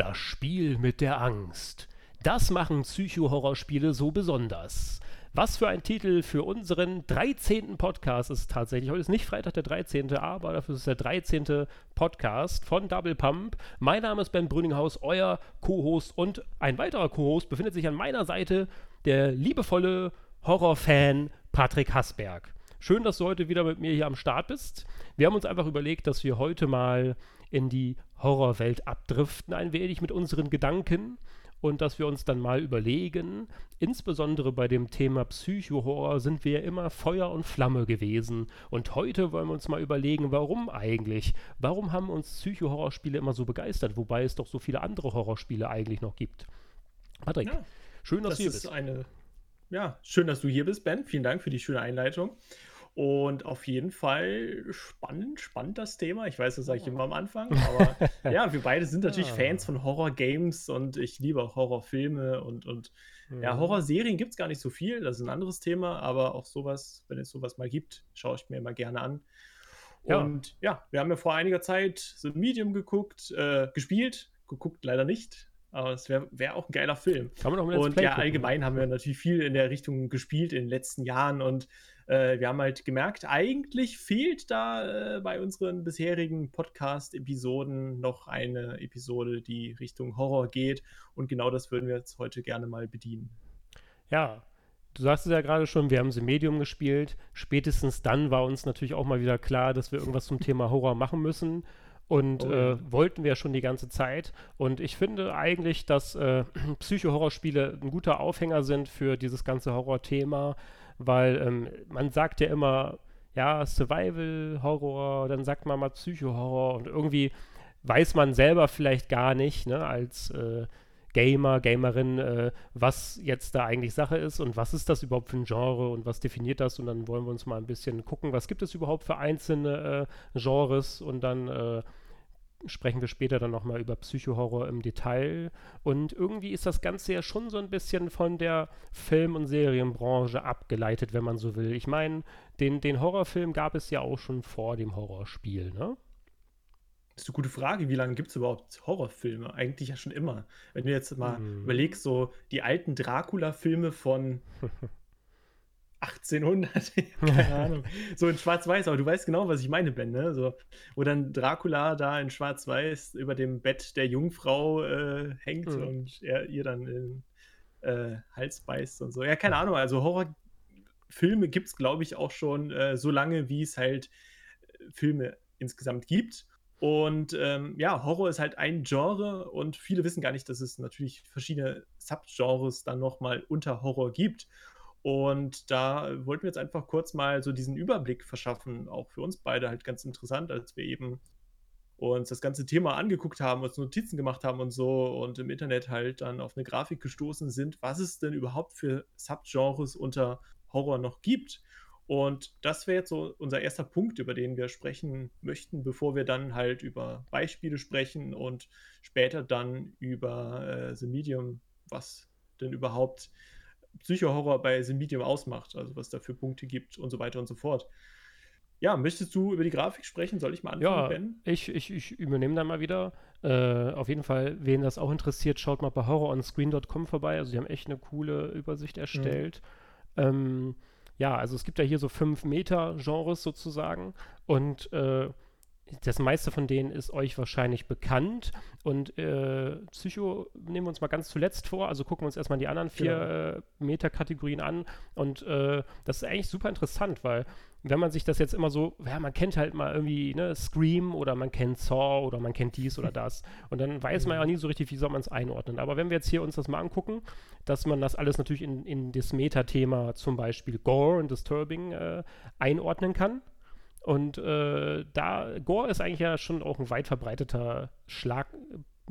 Das Spiel mit der Angst. Das machen Psycho-Horrorspiele so besonders. Was für ein Titel für unseren 13. Podcast ist tatsächlich. Heute ist nicht Freitag der 13., aber dafür ist es der 13. Podcast von Double Pump. Mein Name ist Ben Brüninghaus, euer Co-Host und ein weiterer Co-Host befindet sich an meiner Seite, der liebevolle Horrorfan Patrick Hasberg. Schön, dass du heute wieder mit mir hier am Start bist. Wir haben uns einfach überlegt, dass wir heute mal in die Horrorwelt abdriften, ein wenig mit unseren Gedanken und dass wir uns dann mal überlegen, insbesondere bei dem Thema Psychohorror sind wir ja immer Feuer und Flamme gewesen und heute wollen wir uns mal überlegen, warum eigentlich? Warum haben uns Psychohorrorspiele immer so begeistert, wobei es doch so viele andere Horrorspiele eigentlich noch gibt? Patrick, ja, schön, dass das du hier bist. Eine, ja, schön, dass du hier bist, Ben. Vielen Dank für die schöne Einleitung. Und auf jeden Fall spannend, spannend das Thema. Ich weiß, das sage ich immer am Anfang, aber ja, wir beide sind natürlich ah. Fans von Horror-Games und ich liebe auch Horrorfilme und, und mhm. ja, Horrorserien gibt es gar nicht so viel, das ist ein anderes Thema, aber auch sowas, wenn es sowas mal gibt, schaue ich mir immer gerne an. Ja. Und ja, wir haben ja vor einiger Zeit so ein Medium geguckt, äh, gespielt, geguckt leider nicht, aber es wäre wär auch ein geiler Film. Kann man auch Und Play ja, gucken. allgemein haben wir natürlich viel in der Richtung gespielt in den letzten Jahren und wir haben halt gemerkt, eigentlich fehlt da äh, bei unseren bisherigen Podcast-Episoden noch eine Episode, die Richtung Horror geht. Und genau das würden wir jetzt heute gerne mal bedienen. Ja, Du sagst es ja gerade schon, wir haben sie Medium gespielt. Spätestens dann war uns natürlich auch mal wieder klar, dass wir irgendwas zum Thema Horror machen müssen. Und oh, äh, wollten wir schon die ganze Zeit. Und ich finde eigentlich, dass äh, Psycho-Horrorspiele ein guter Aufhänger sind für dieses ganze Horror-Thema weil ähm, man sagt ja immer, ja, Survival-Horror, dann sagt man mal Psycho-Horror und irgendwie weiß man selber vielleicht gar nicht, ne, als äh, Gamer, Gamerin, äh, was jetzt da eigentlich Sache ist und was ist das überhaupt für ein Genre und was definiert das und dann wollen wir uns mal ein bisschen gucken, was gibt es überhaupt für einzelne äh, Genres und dann äh, sprechen wir später dann nochmal über Psychohorror im Detail. Und irgendwie ist das Ganze ja schon so ein bisschen von der Film- und Serienbranche abgeleitet, wenn man so will. Ich meine, den, den Horrorfilm gab es ja auch schon vor dem Horrorspiel, ne? Das ist eine gute Frage. Wie lange gibt es überhaupt Horrorfilme? Eigentlich ja schon immer. Wenn du jetzt mal hm. überlegst, so die alten Dracula-Filme von 1800, keine Ahnung. So in Schwarz-Weiß, aber du weißt genau, was ich meine, Ben, ne? So, wo dann Dracula da in Schwarz-Weiß über dem Bett der Jungfrau äh, hängt mhm. und er ihr dann in äh, Hals beißt und so. Ja, keine Ahnung, also Horrorfilme gibt es, glaube ich, auch schon äh, so lange, wie es halt äh, Filme insgesamt gibt. Und ähm, ja, Horror ist halt ein Genre und viele wissen gar nicht, dass es natürlich verschiedene Subgenres dann nochmal unter Horror gibt. Und da wollten wir jetzt einfach kurz mal so diesen Überblick verschaffen, auch für uns beide halt ganz interessant, als wir eben uns das ganze Thema angeguckt haben, uns Notizen gemacht haben und so und im Internet halt dann auf eine Grafik gestoßen sind, was es denn überhaupt für Subgenres unter Horror noch gibt. Und das wäre jetzt so unser erster Punkt, über den wir sprechen möchten, bevor wir dann halt über Beispiele sprechen und später dann über äh, The Medium, was denn überhaupt Psychohorror bei The Medium ausmacht, also was da für Punkte gibt und so weiter und so fort. Ja, möchtest du über die Grafik sprechen? Soll ich mal anfangen, ja, Ben? Ich, ich, ich übernehme dann mal wieder. Äh, auf jeden Fall, wen das auch interessiert, schaut mal bei horroronscreen.com vorbei. Also, die haben echt eine coole Übersicht erstellt. Mhm. Ähm, ja, also es gibt ja hier so fünf Meter-Genres sozusagen. Und äh, das meiste von denen ist euch wahrscheinlich bekannt. Und äh, Psycho nehmen wir uns mal ganz zuletzt vor. Also gucken wir uns erstmal die anderen vier genau. äh, Metakategorien an. Und äh, das ist eigentlich super interessant, weil wenn man sich das jetzt immer so, ja, man kennt halt mal irgendwie ne, Scream oder man kennt Saw oder man kennt dies oder das. Und dann weiß man ja mhm. nie so richtig, wie soll man es einordnen. Aber wenn wir jetzt hier uns das mal angucken, dass man das alles natürlich in, in das Metathema zum Beispiel Gore und Disturbing äh, einordnen kann und äh, da, Gore ist eigentlich ja schon auch ein weit verbreiteter Schlag,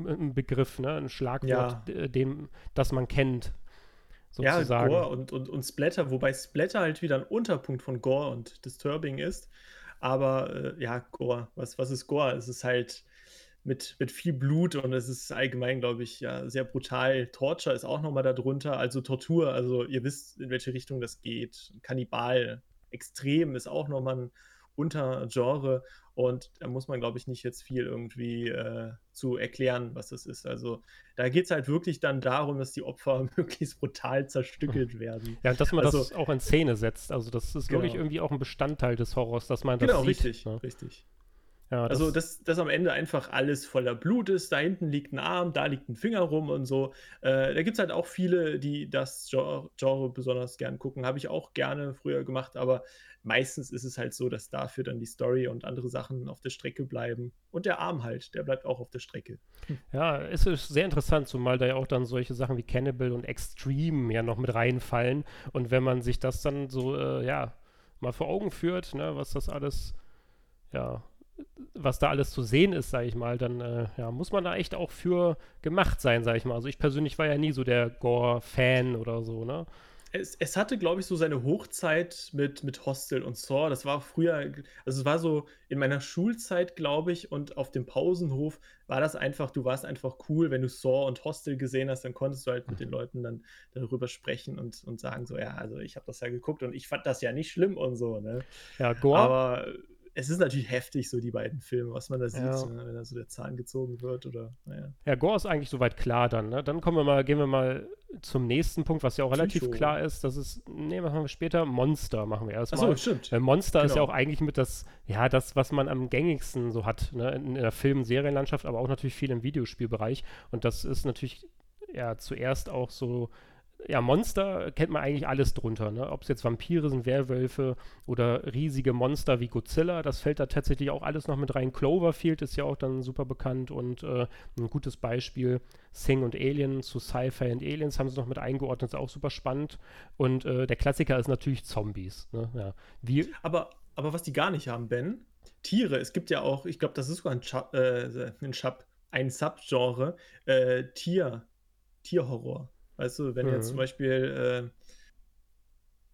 äh, Begriff, ne? ein Schlagwort, ja. dem, das man kennt. Sozusagen. Ja, Gore und, und, und Splatter, wobei Splatter halt wieder ein Unterpunkt von Gore und Disturbing ist. Aber äh, ja, Gore, was, was ist Gore? Es ist halt mit, mit viel Blut und es ist allgemein, glaube ich, ja, sehr brutal. Torture ist auch nochmal darunter, also Tortur, also ihr wisst, in welche Richtung das geht. Kannibal, extrem ist auch nochmal ein Untergenre und da muss man, glaube ich, nicht jetzt viel irgendwie äh, zu erklären, was das ist. Also da geht es halt wirklich dann darum, dass die Opfer möglichst brutal zerstückelt werden. Ja, dass man also, das auch in Szene setzt. Also das ist genau. wirklich irgendwie auch ein Bestandteil des Horrors, dass man das genau, sieht. Genau, richtig, ne? richtig. Ja, das also, dass, dass am Ende einfach alles voller Blut ist. Da hinten liegt ein Arm, da liegt ein Finger rum und so. Äh, da gibt es halt auch viele, die das Genre, Genre besonders gern gucken. Habe ich auch gerne früher gemacht, aber meistens ist es halt so, dass dafür dann die Story und andere Sachen auf der Strecke bleiben. Und der Arm halt, der bleibt auch auf der Strecke. Ja, es ist sehr interessant, zumal da ja auch dann solche Sachen wie Cannibal und Extreme ja noch mit reinfallen. Und wenn man sich das dann so, äh, ja, mal vor Augen führt, ne, was das alles, ja, was da alles zu sehen ist, sage ich mal, dann äh, ja, muss man da echt auch für gemacht sein, sage ich mal. Also ich persönlich war ja nie so der Gore-Fan oder so, ne? Es, es hatte, glaube ich, so seine Hochzeit mit, mit Hostel und Saw. Das war früher, also es war so in meiner Schulzeit, glaube ich, und auf dem Pausenhof war das einfach, du warst einfach cool, wenn du Saw und Hostel gesehen hast, dann konntest du halt mit den mhm. Leuten dann darüber sprechen und, und sagen so, ja, also ich habe das ja geguckt und ich fand das ja nicht schlimm und so, ne? Ja, Gore. Aber es ist natürlich heftig, so die beiden Filme, was man da sieht, ja. ne, wenn da so der Zahn gezogen wird oder, naja. Ja, Gore ist eigentlich soweit klar dann, ne? Dann kommen wir mal, gehen wir mal zum nächsten Punkt, was ja auch relativ Psycho. klar ist. Das ist, nee, was machen wir später? Monster machen wir erstmal. Achso, stimmt. Weil Monster genau. ist ja genau. auch eigentlich mit das, ja, das, was man am gängigsten so hat, ne? In, in der Film- und Serienlandschaft, aber auch natürlich viel im Videospielbereich. Und das ist natürlich ja zuerst auch so ja, Monster kennt man eigentlich alles drunter. Ne? Ob es jetzt Vampire sind, Werwölfe oder riesige Monster wie Godzilla, das fällt da tatsächlich auch alles noch mit rein. Cloverfield ist ja auch dann super bekannt und äh, ein gutes Beispiel. Sing und Alien zu Sci-Fi und Aliens haben sie noch mit eingeordnet, ist auch super spannend. Und äh, der Klassiker ist natürlich Zombies. Ne? Ja. Wie aber, aber was die gar nicht haben, Ben, Tiere. Es gibt ja auch, ich glaube, das ist sogar ein, Chub, äh, ein, ein Subgenre, äh, Tier, Tierhorror. Weißt du, wenn mhm. jetzt zum Beispiel, äh,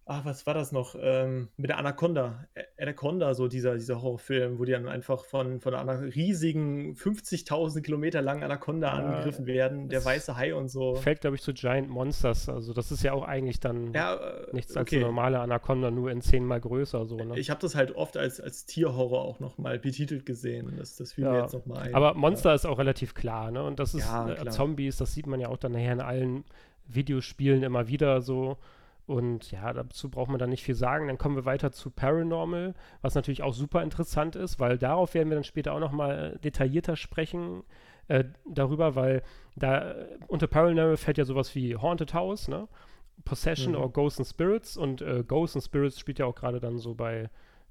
ach, was war das noch? Ähm, mit der Anaconda. Anaconda, so dieser, dieser Horrorfilm, wo die dann einfach von, von einer riesigen, 50.000 Kilometer langen Anaconda ja, angegriffen werden, der weiße Hai und so. Fällt, glaube ich, zu Giant Monsters. Also, das ist ja auch eigentlich dann ja, äh, nichts als okay. eine normale Anaconda, nur in zehnmal größer. So, ne? Ich habe das halt oft als, als Tierhorror auch nochmal betitelt gesehen. Das, das fiel ja. mir jetzt nochmal ein. Aber Monster ist auch relativ klar, ne? Und das ist äh, Zombies, das sieht man ja auch dann nachher in allen Videospielen immer wieder so. Und ja, dazu braucht man dann nicht viel sagen. Dann kommen wir weiter zu Paranormal, was natürlich auch super interessant ist, weil darauf werden wir dann später auch nochmal detaillierter sprechen äh, darüber, weil da äh, unter Paranormal fällt ja sowas wie Haunted House, ne? Possession mhm. oder Ghosts and Spirits und äh, Ghosts and Spirits spielt ja auch gerade dann so bei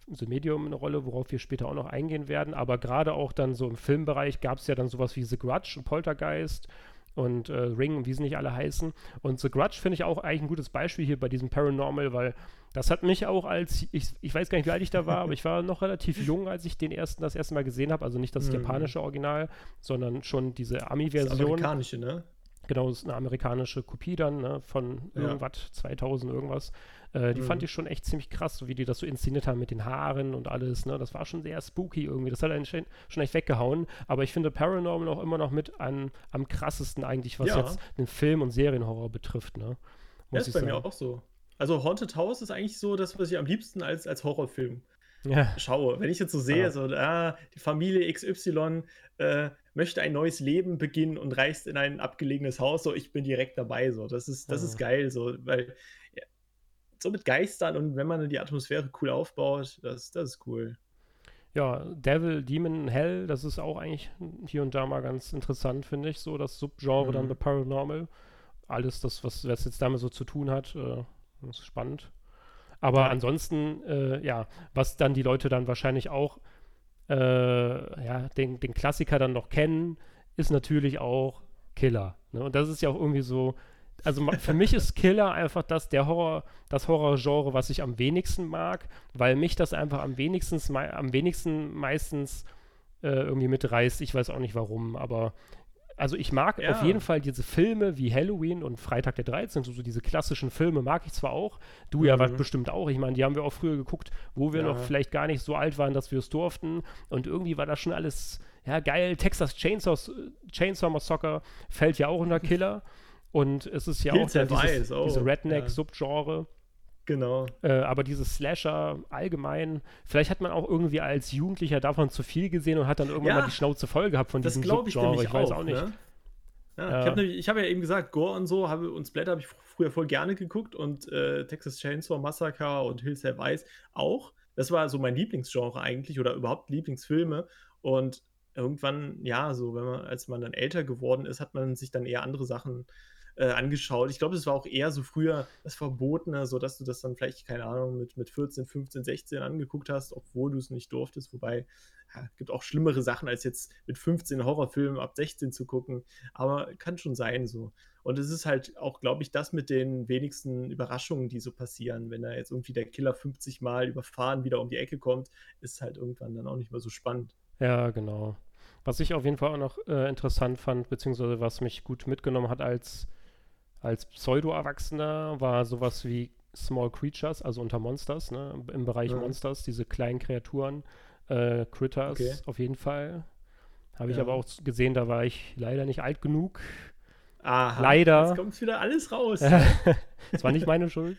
The Medium eine Rolle, worauf wir später auch noch eingehen werden. Aber gerade auch dann so im Filmbereich gab es ja dann sowas wie The Grudge und Poltergeist und äh, Ring und wie sie nicht alle heißen. Und The Grudge finde ich auch eigentlich ein gutes Beispiel hier bei diesem Paranormal, weil das hat mich auch als, ich, ich weiß gar nicht, wie alt ich da war, aber ich war noch relativ jung, als ich den ersten das erste Mal gesehen habe. Also nicht das mhm. japanische Original, sondern schon diese Ami-Version. Das amerikanische, ne? Genau, das ist eine amerikanische Kopie dann ne, von ja. irgendwas, 2000 irgendwas. Äh, die mhm. fand ich schon echt ziemlich krass, so wie die das so inszeniert haben mit den Haaren und alles. Ne? Das war schon sehr spooky irgendwie. Das hat einen schon, schon echt weggehauen. Aber ich finde Paranormal auch immer noch mit an, am krassesten eigentlich, was ja. jetzt den Film- und Serienhorror betrifft. Ne? Muss ja, ist bei sagen. mir auch so. Also Haunted House ist eigentlich so das, was ich am liebsten als, als Horrorfilm ja. schaue. Wenn ich jetzt so sehe, ja. so, ah, die Familie XY äh, möchte ein neues Leben beginnen und reist in ein abgelegenes Haus, so ich bin direkt dabei. So, das ist, das ja. ist geil, so, weil so mit Geistern und wenn man die Atmosphäre cool aufbaut, das, das ist cool. Ja, Devil, Demon, Hell, das ist auch eigentlich hier und da mal ganz interessant, finde ich, so das Subgenre mhm. dann bei Paranormal. Alles das, was, was jetzt damit so zu tun hat, äh, ist spannend. Aber ja. ansonsten, äh, ja, was dann die Leute dann wahrscheinlich auch, äh, ja, den, den Klassiker dann noch kennen, ist natürlich auch Killer. Ne? Und das ist ja auch irgendwie so, also für mich ist Killer einfach das, der Horror, das Horrorgenre, was ich am wenigsten mag, weil mich das einfach am wenigsten, am wenigsten meistens äh, irgendwie mitreißt. Ich weiß auch nicht warum, aber also ich mag ja. auf jeden Fall diese Filme wie Halloween und Freitag der 13., so, so diese klassischen Filme mag ich zwar auch, du mhm. ja bestimmt auch, ich meine, die haben wir auch früher geguckt, wo wir ja. noch vielleicht gar nicht so alt waren, dass wir es durften und irgendwie war das schon alles, ja geil, Texas Chainsaw, Chainsaw Massacre fällt ja auch unter Killer und es ist ja Kills auch dieses, diese Redneck-Subgenre. Genau. Äh, aber diese Slasher allgemein, vielleicht hat man auch irgendwie als Jugendlicher davon zu viel gesehen und hat dann irgendwann ja, mal die Schnauze voll gehabt von diesem Subgenre. Ich, ich weiß auch, auch nicht. Ne? Ja, ja. Ich habe hab ja eben gesagt, Gore und so habe, und Splatter habe ich früher voll gerne geguckt und äh, Texas Chainsaw Massacre und Hills Have Eyes auch. Das war so mein Lieblingsgenre eigentlich oder überhaupt Lieblingsfilme. Und irgendwann, ja, so, wenn man, als man dann älter geworden ist, hat man sich dann eher andere Sachen äh, angeschaut. Ich glaube, es war auch eher so früher das Verbotene, so dass du das dann vielleicht, keine Ahnung, mit, mit 14, 15, 16 angeguckt hast, obwohl du es nicht durftest. Wobei, ja, gibt auch schlimmere Sachen, als jetzt mit 15 Horrorfilmen ab 16 zu gucken. Aber kann schon sein so. Und es ist halt auch, glaube ich, das mit den wenigsten Überraschungen, die so passieren. Wenn da jetzt irgendwie der Killer 50 Mal überfahren wieder um die Ecke kommt, ist halt irgendwann dann auch nicht mehr so spannend. Ja, genau. Was ich auf jeden Fall auch noch äh, interessant fand, beziehungsweise was mich gut mitgenommen hat als, als Pseudo-Erwachsener, war sowas wie Small Creatures, also unter Monsters, ne? im Bereich ja. Monsters, diese kleinen Kreaturen, äh, Critters okay. auf jeden Fall. Habe ich ja. aber auch gesehen, da war ich leider nicht alt genug. Aha, leider. Jetzt kommt wieder alles raus. das war nicht meine Schuld.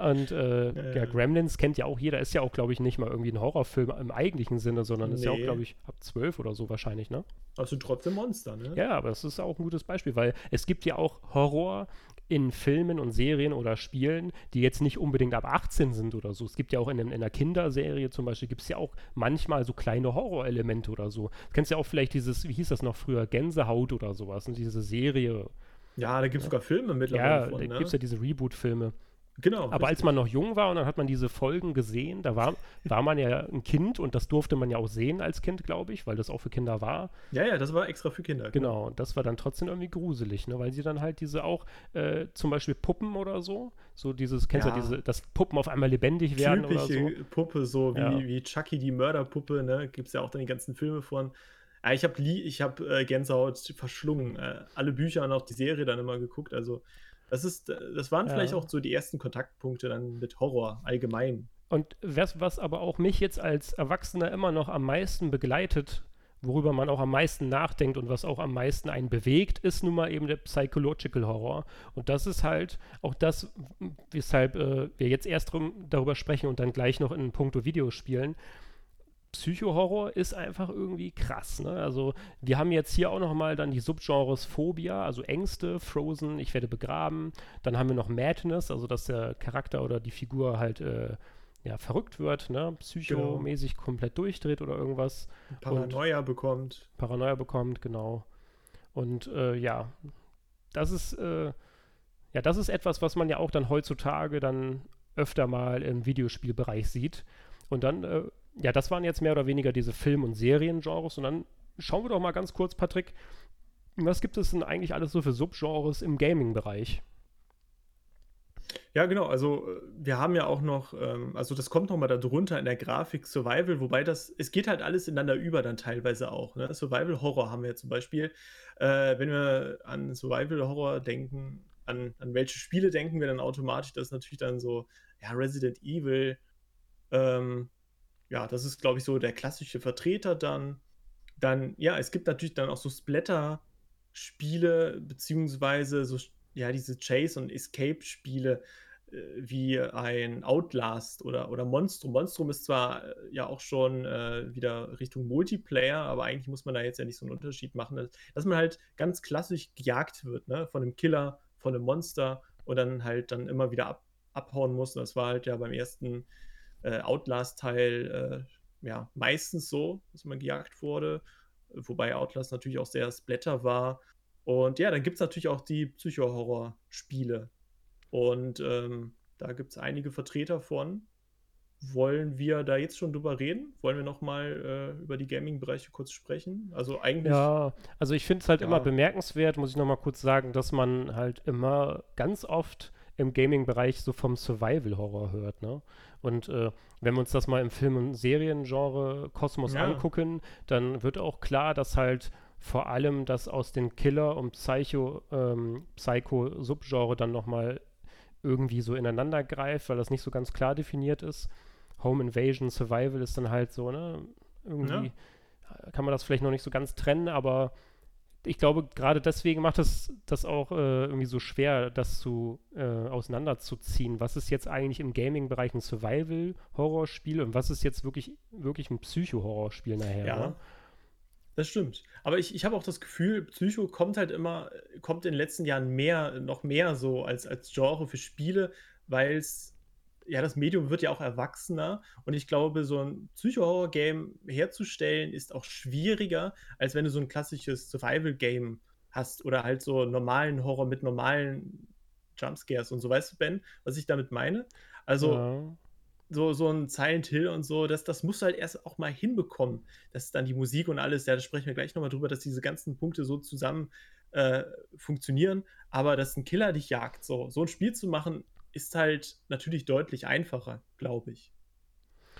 Und äh, äh. ja, Gremlins kennt ja auch jeder, ist ja auch, glaube ich, nicht mal irgendwie ein Horrorfilm im eigentlichen Sinne, sondern nee. ist ja auch, glaube ich, ab zwölf oder so wahrscheinlich, ne? Also trotzdem Monster, ne? Ja, aber das ist auch ein gutes Beispiel, weil es gibt ja auch Horror in Filmen und Serien oder Spielen, die jetzt nicht unbedingt ab 18 sind oder so. Es gibt ja auch in, in einer Kinderserie zum Beispiel, gibt es ja auch manchmal so kleine Horrorelemente oder so. Du kennst ja auch vielleicht dieses, wie hieß das noch früher, Gänsehaut oder sowas, und diese Serie. Ja, da gibt es ja. sogar Filme mittlerweile. Ja, von, da ne? gibt es ja diese Reboot-Filme. Genau. Aber richtig. als man noch jung war und dann hat man diese Folgen gesehen, da war, war man ja ein Kind und das durfte man ja auch sehen als Kind, glaube ich, weil das auch für Kinder war. Ja, ja, das war extra für Kinder. Genau, und das war dann trotzdem irgendwie gruselig, ne? weil sie dann halt diese auch, äh, zum Beispiel Puppen oder so, so dieses, kennst du ja. diese, dass Puppen auf einmal lebendig werden oder so. Puppe, so wie, ja. wie Chucky die Mörderpuppe, ne? Gibt es ja auch dann die ganzen Filme von. Ja, ich habe hab, äh, Gänsehaut verschlungen. Äh, alle Bücher und auch die Serie dann immer geguckt. Also das ist, das waren ja. vielleicht auch so die ersten Kontaktpunkte dann mit Horror allgemein. Und was, was aber auch mich jetzt als Erwachsener immer noch am meisten begleitet, worüber man auch am meisten nachdenkt und was auch am meisten einen bewegt, ist nun mal eben der Psychological Horror. Und das ist halt auch das, weshalb äh, wir jetzt erst drum, darüber sprechen und dann gleich noch in puncto Videospielen. Psychohorror ist einfach irgendwie krass. Ne? Also wir haben jetzt hier auch noch mal dann die Subgenres Phobia, also Ängste, Frozen, ich werde begraben. Dann haben wir noch Madness, also dass der Charakter oder die Figur halt äh, ja, verrückt wird, ne? psychomäßig genau. komplett durchdreht oder irgendwas. Paranoia Und bekommt. Paranoia bekommt, genau. Und äh, ja, das ist äh, ja, das ist etwas, was man ja auch dann heutzutage dann öfter mal im Videospielbereich sieht. Und dann äh, ja, das waren jetzt mehr oder weniger diese Film- und Seriengenres. Und dann schauen wir doch mal ganz kurz, Patrick, was gibt es denn eigentlich alles so für Subgenres im Gaming-Bereich? Ja, genau. Also äh, wir haben ja auch noch, ähm, also das kommt nochmal darunter in der Grafik Survival, wobei das, es geht halt alles ineinander über dann teilweise auch. Ne? Survival Horror haben wir zum Beispiel. Äh, wenn wir an Survival Horror denken, an, an welche Spiele denken wir dann automatisch? Das ist natürlich dann so, ja, Resident Evil, ähm, ja, das ist, glaube ich, so der klassische Vertreter dann. Dann, ja, es gibt natürlich dann auch so Splatter-Spiele, beziehungsweise so, ja, diese Chase- und Escape-Spiele, äh, wie ein Outlast oder, oder Monstrum. Monstrum ist zwar äh, ja auch schon äh, wieder Richtung Multiplayer, aber eigentlich muss man da jetzt ja nicht so einen Unterschied machen, dass, dass man halt ganz klassisch gejagt wird, ne? Von einem Killer, von einem Monster und dann halt dann immer wieder ab, abhauen muss. Und das war halt ja beim ersten äh, Outlast-Teil äh, ja, meistens so, dass man gejagt wurde. Wobei Outlast natürlich auch sehr Splatter war. Und ja, dann gibt es natürlich auch die Psycho-Horror-Spiele. Und ähm, da gibt es einige Vertreter von. Wollen wir da jetzt schon drüber reden? Wollen wir nochmal äh, über die Gaming-Bereiche kurz sprechen? Also eigentlich. Ja, also ich finde es halt ja. immer bemerkenswert, muss ich nochmal kurz sagen, dass man halt immer ganz oft im Gaming-Bereich so vom Survival-Horror hört, ne? Und äh, wenn wir uns das mal im Film- und Seriengenre Kosmos ja. angucken, dann wird auch klar, dass halt vor allem das aus den Killer- und ähm, Psycho-Subgenre dann nochmal irgendwie so ineinander greift, weil das nicht so ganz klar definiert ist. Home Invasion, Survival ist dann halt so, ne? Irgendwie ja. kann man das vielleicht noch nicht so ganz trennen, aber ich glaube, gerade deswegen macht es das auch äh, irgendwie so schwer, das zu äh, auseinanderzuziehen. Was ist jetzt eigentlich im Gaming-Bereich ein Survival-Horrorspiel und was ist jetzt wirklich, wirklich ein Psycho-Horrorspiel nachher? Ja. Ne? Das stimmt. Aber ich, ich habe auch das Gefühl, Psycho kommt halt immer, kommt in den letzten Jahren mehr, noch mehr so als, als Genre für Spiele, weil es, ja, das Medium wird ja auch erwachsener und ich glaube, so ein Psycho-Horror-Game herzustellen ist auch schwieriger, als wenn du so ein klassisches Survival-Game hast oder halt so normalen Horror mit normalen Jumpscares und so. Weißt du, Ben, was ich damit meine? Also, ja so, so ein Silent Hill und so, das, das musst du halt erst auch mal hinbekommen, dass dann die Musik und alles, ja, da sprechen wir gleich nochmal drüber, dass diese ganzen Punkte so zusammen äh, funktionieren, aber dass ein Killer dich jagt, so, so ein Spiel zu machen, ist halt natürlich deutlich einfacher, glaube ich.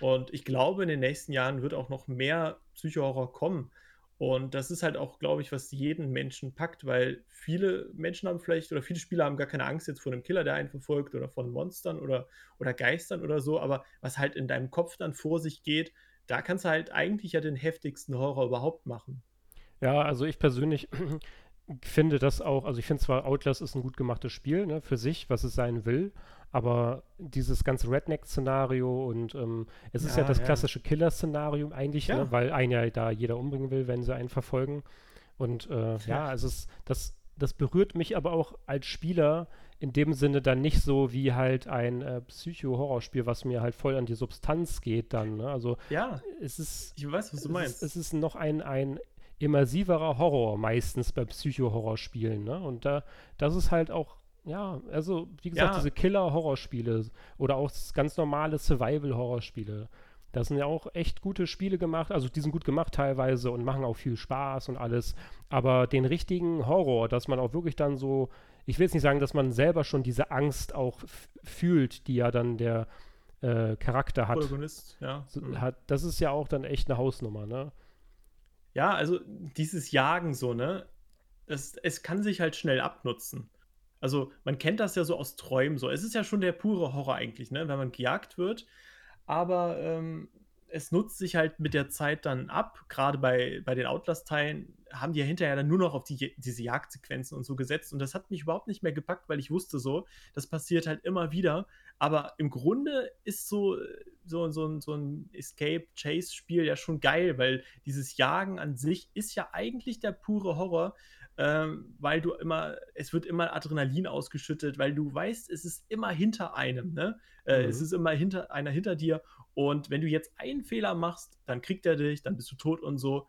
Und ich glaube, in den nächsten Jahren wird auch noch mehr Psychohorror kommen. Und das ist halt auch, glaube ich, was jeden Menschen packt, weil viele Menschen haben vielleicht oder viele Spieler haben gar keine Angst jetzt vor einem Killer, der einen verfolgt oder von Monstern oder, oder Geistern oder so. Aber was halt in deinem Kopf dann vor sich geht, da kannst du halt eigentlich ja den heftigsten Horror überhaupt machen. Ja, also ich persönlich finde das auch, also ich finde zwar Outlast ist ein gut gemachtes Spiel, ne, für sich, was es sein will, aber dieses ganze Redneck-Szenario und ähm, es ist ja, ja das ja. klassische Killer-Szenario eigentlich, ja. ne, weil einen ja da jeder umbringen will, wenn sie einen verfolgen. Und äh, ja, also es, das, das berührt mich aber auch als Spieler in dem Sinne dann nicht so wie halt ein äh, Psycho-Horrorspiel, was mir halt voll an die Substanz geht dann. Ne? Also ja, es ist, ich weiß, was du meinst. Es ist, es ist noch ein, ein immersiverer Horror meistens bei Psycho-Horrorspielen. Ne? Und da, das ist halt auch ja, also wie gesagt, ja. diese Killer-Horrorspiele oder auch ganz normale Survival-Horrorspiele. Da sind ja auch echt gute Spiele gemacht, also die sind gut gemacht teilweise und machen auch viel Spaß und alles. Aber den richtigen Horror, dass man auch wirklich dann so, ich will jetzt nicht sagen, dass man selber schon diese Angst auch fühlt, die ja dann der äh, Charakter hat. Protagonist, ja. So, mhm. hat. Das ist ja auch dann echt eine Hausnummer, ne? Ja, also dieses Jagen so, ne? Das, es kann sich halt schnell abnutzen. Also man kennt das ja so aus Träumen so. Es ist ja schon der pure Horror eigentlich, ne? wenn man gejagt wird. Aber ähm, es nutzt sich halt mit der Zeit dann ab. Gerade bei, bei den Outlast-Teilen haben die ja hinterher dann nur noch auf die, diese Jagdsequenzen und so gesetzt. Und das hat mich überhaupt nicht mehr gepackt, weil ich wusste so, das passiert halt immer wieder. Aber im Grunde ist so, so, so, so ein Escape-Chase-Spiel ja schon geil, weil dieses Jagen an sich ist ja eigentlich der pure Horror ähm, weil du immer, es wird immer Adrenalin ausgeschüttet, weil du weißt, es ist immer hinter einem, ne? Äh, mhm. Es ist immer hinter einer hinter dir und wenn du jetzt einen Fehler machst, dann kriegt er dich, dann bist du tot und so.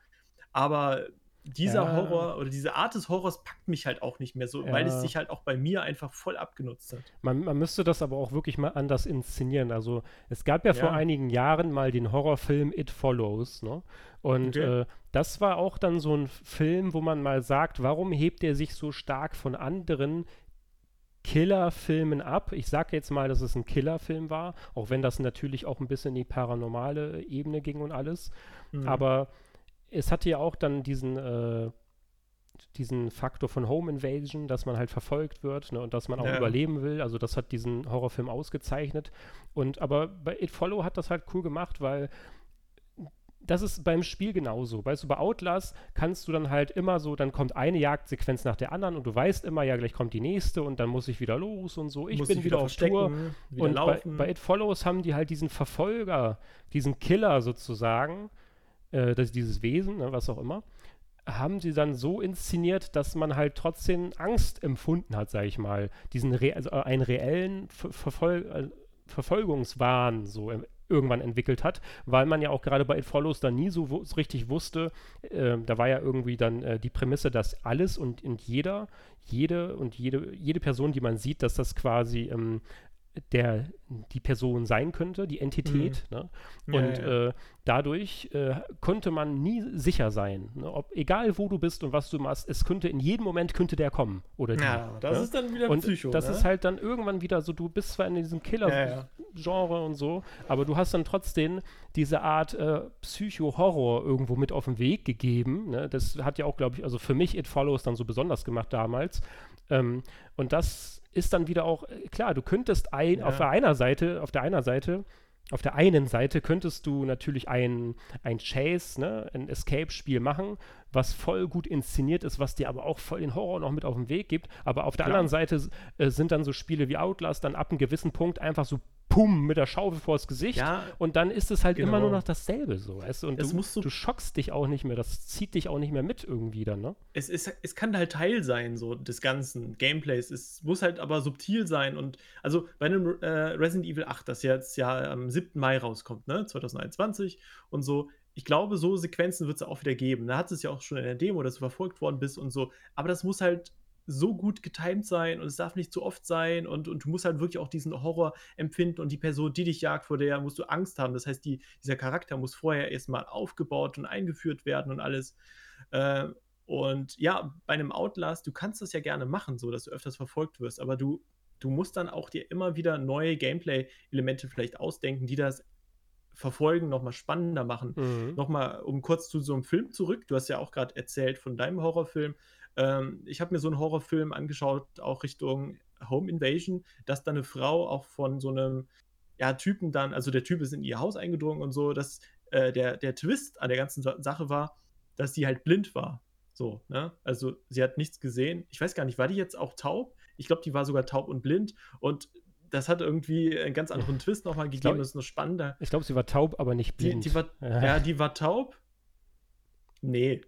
Aber dieser ja. Horror oder diese Art des Horrors packt mich halt auch nicht mehr so, ja. weil es sich halt auch bei mir einfach voll abgenutzt hat. Man, man, müsste das aber auch wirklich mal anders inszenieren. Also es gab ja, ja. vor einigen Jahren mal den Horrorfilm It Follows, ne? Und okay. äh, das war auch dann so ein Film, wo man mal sagt, warum hebt er sich so stark von anderen Killerfilmen ab. Ich sage jetzt mal, dass es ein Killerfilm war, auch wenn das natürlich auch ein bisschen in die paranormale Ebene ging und alles. Mhm. Aber es hatte ja auch dann diesen, äh, diesen Faktor von Home Invasion, dass man halt verfolgt wird ne, und dass man auch ja. überleben will. Also das hat diesen Horrorfilm ausgezeichnet. Und aber bei It Follow hat das halt cool gemacht, weil das ist beim Spiel genauso. Weißt du, bei Outlast kannst du dann halt immer so, dann kommt eine Jagdsequenz nach der anderen und du weißt immer, ja, gleich kommt die nächste und dann muss ich wieder los und so. Ich muss bin wieder, wieder auf Tour. Wieder und bei, bei, It Follows haben die halt diesen Verfolger, diesen Killer sozusagen, äh, das, dieses Wesen, ne, was auch immer, haben sie dann so inszeniert, dass man halt trotzdem Angst empfunden hat, sag ich mal. Diesen Re also einen reellen Ver äh, Verfolgungswahn so irgendwann entwickelt hat, weil man ja auch gerade bei It Follows dann nie so, so richtig wusste, äh, da war ja irgendwie dann äh, die Prämisse, dass alles und, und jeder, jede und jede, jede Person, die man sieht, dass das quasi ähm, der die Person sein könnte, die Entität. Mhm. Ne? Und ja, ja. Äh, dadurch äh, konnte man nie sicher sein. Ne? Ob, egal wo du bist und was du machst, es könnte in jedem Moment könnte der kommen. Oder die, ja, das ne? ist dann wieder und Psycho. Das ne? ist halt dann irgendwann wieder so, du bist zwar in diesem Killer-Genre und so, aber du hast dann trotzdem diese Art äh, Psycho-Horror irgendwo mit auf den Weg gegeben. Ne? Das hat ja auch, glaube ich, also für mich It Follows dann so besonders gemacht damals. Ähm, und das ist dann wieder auch, äh, klar, du könntest ein, ja. auf der einer Seite, auf der einer Seite auf der einen Seite könntest du natürlich ein, ein Chase, ne, ein Escape-Spiel machen, was voll gut inszeniert ist, was dir aber auch voll den Horror noch mit auf den Weg gibt. Aber auf der Klar. anderen Seite äh, sind dann so Spiele wie Outlast dann ab einem gewissen Punkt einfach so pum mit der Schaufel vors Gesicht ja, und dann ist es halt genau. immer nur noch dasselbe so, weißt du? Und du, du, du schockst dich auch nicht mehr, das zieht dich auch nicht mehr mit irgendwie dann, ne? Es, ist, es kann halt Teil sein, so des ganzen Gameplays. Es muss halt aber subtil sein und also bei einem äh, Resident Evil 8, das jetzt ja am 7. Mai rauskommt, ne? 2021 und so, ich glaube, so Sequenzen wird es auch wieder geben. Da hat es ja auch schon in der Demo, dass du verfolgt worden bist und so. Aber das muss halt so gut getimt sein und es darf nicht zu oft sein und, und du musst halt wirklich auch diesen Horror empfinden und die Person, die dich jagt, vor der musst du Angst haben. Das heißt, die, dieser Charakter muss vorher erstmal aufgebaut und eingeführt werden und alles. Äh, und ja, bei einem Outlast, du kannst das ja gerne machen, so dass du öfters verfolgt wirst, aber du, du musst dann auch dir immer wieder neue Gameplay-Elemente vielleicht ausdenken, die das Verfolgen nochmal spannender machen. Mhm. Nochmal, um kurz zu so einem Film zurück. Du hast ja auch gerade erzählt von deinem Horrorfilm. Ähm, ich habe mir so einen Horrorfilm angeschaut, auch Richtung Home Invasion, dass da eine Frau auch von so einem ja, Typen dann, also der Typ ist in ihr Haus eingedrungen und so, dass äh, der, der Twist an der ganzen Sache war, dass sie halt blind war. So, ne? Also sie hat nichts gesehen. Ich weiß gar nicht, war die jetzt auch taub? Ich glaube, die war sogar taub und blind. Und das hat irgendwie einen ganz anderen Twist nochmal gegeben. Glaub, das ist noch spannender. Ich glaube, sie war taub, aber nicht blind. Die, die war, ja. ja, die war taub. Nee,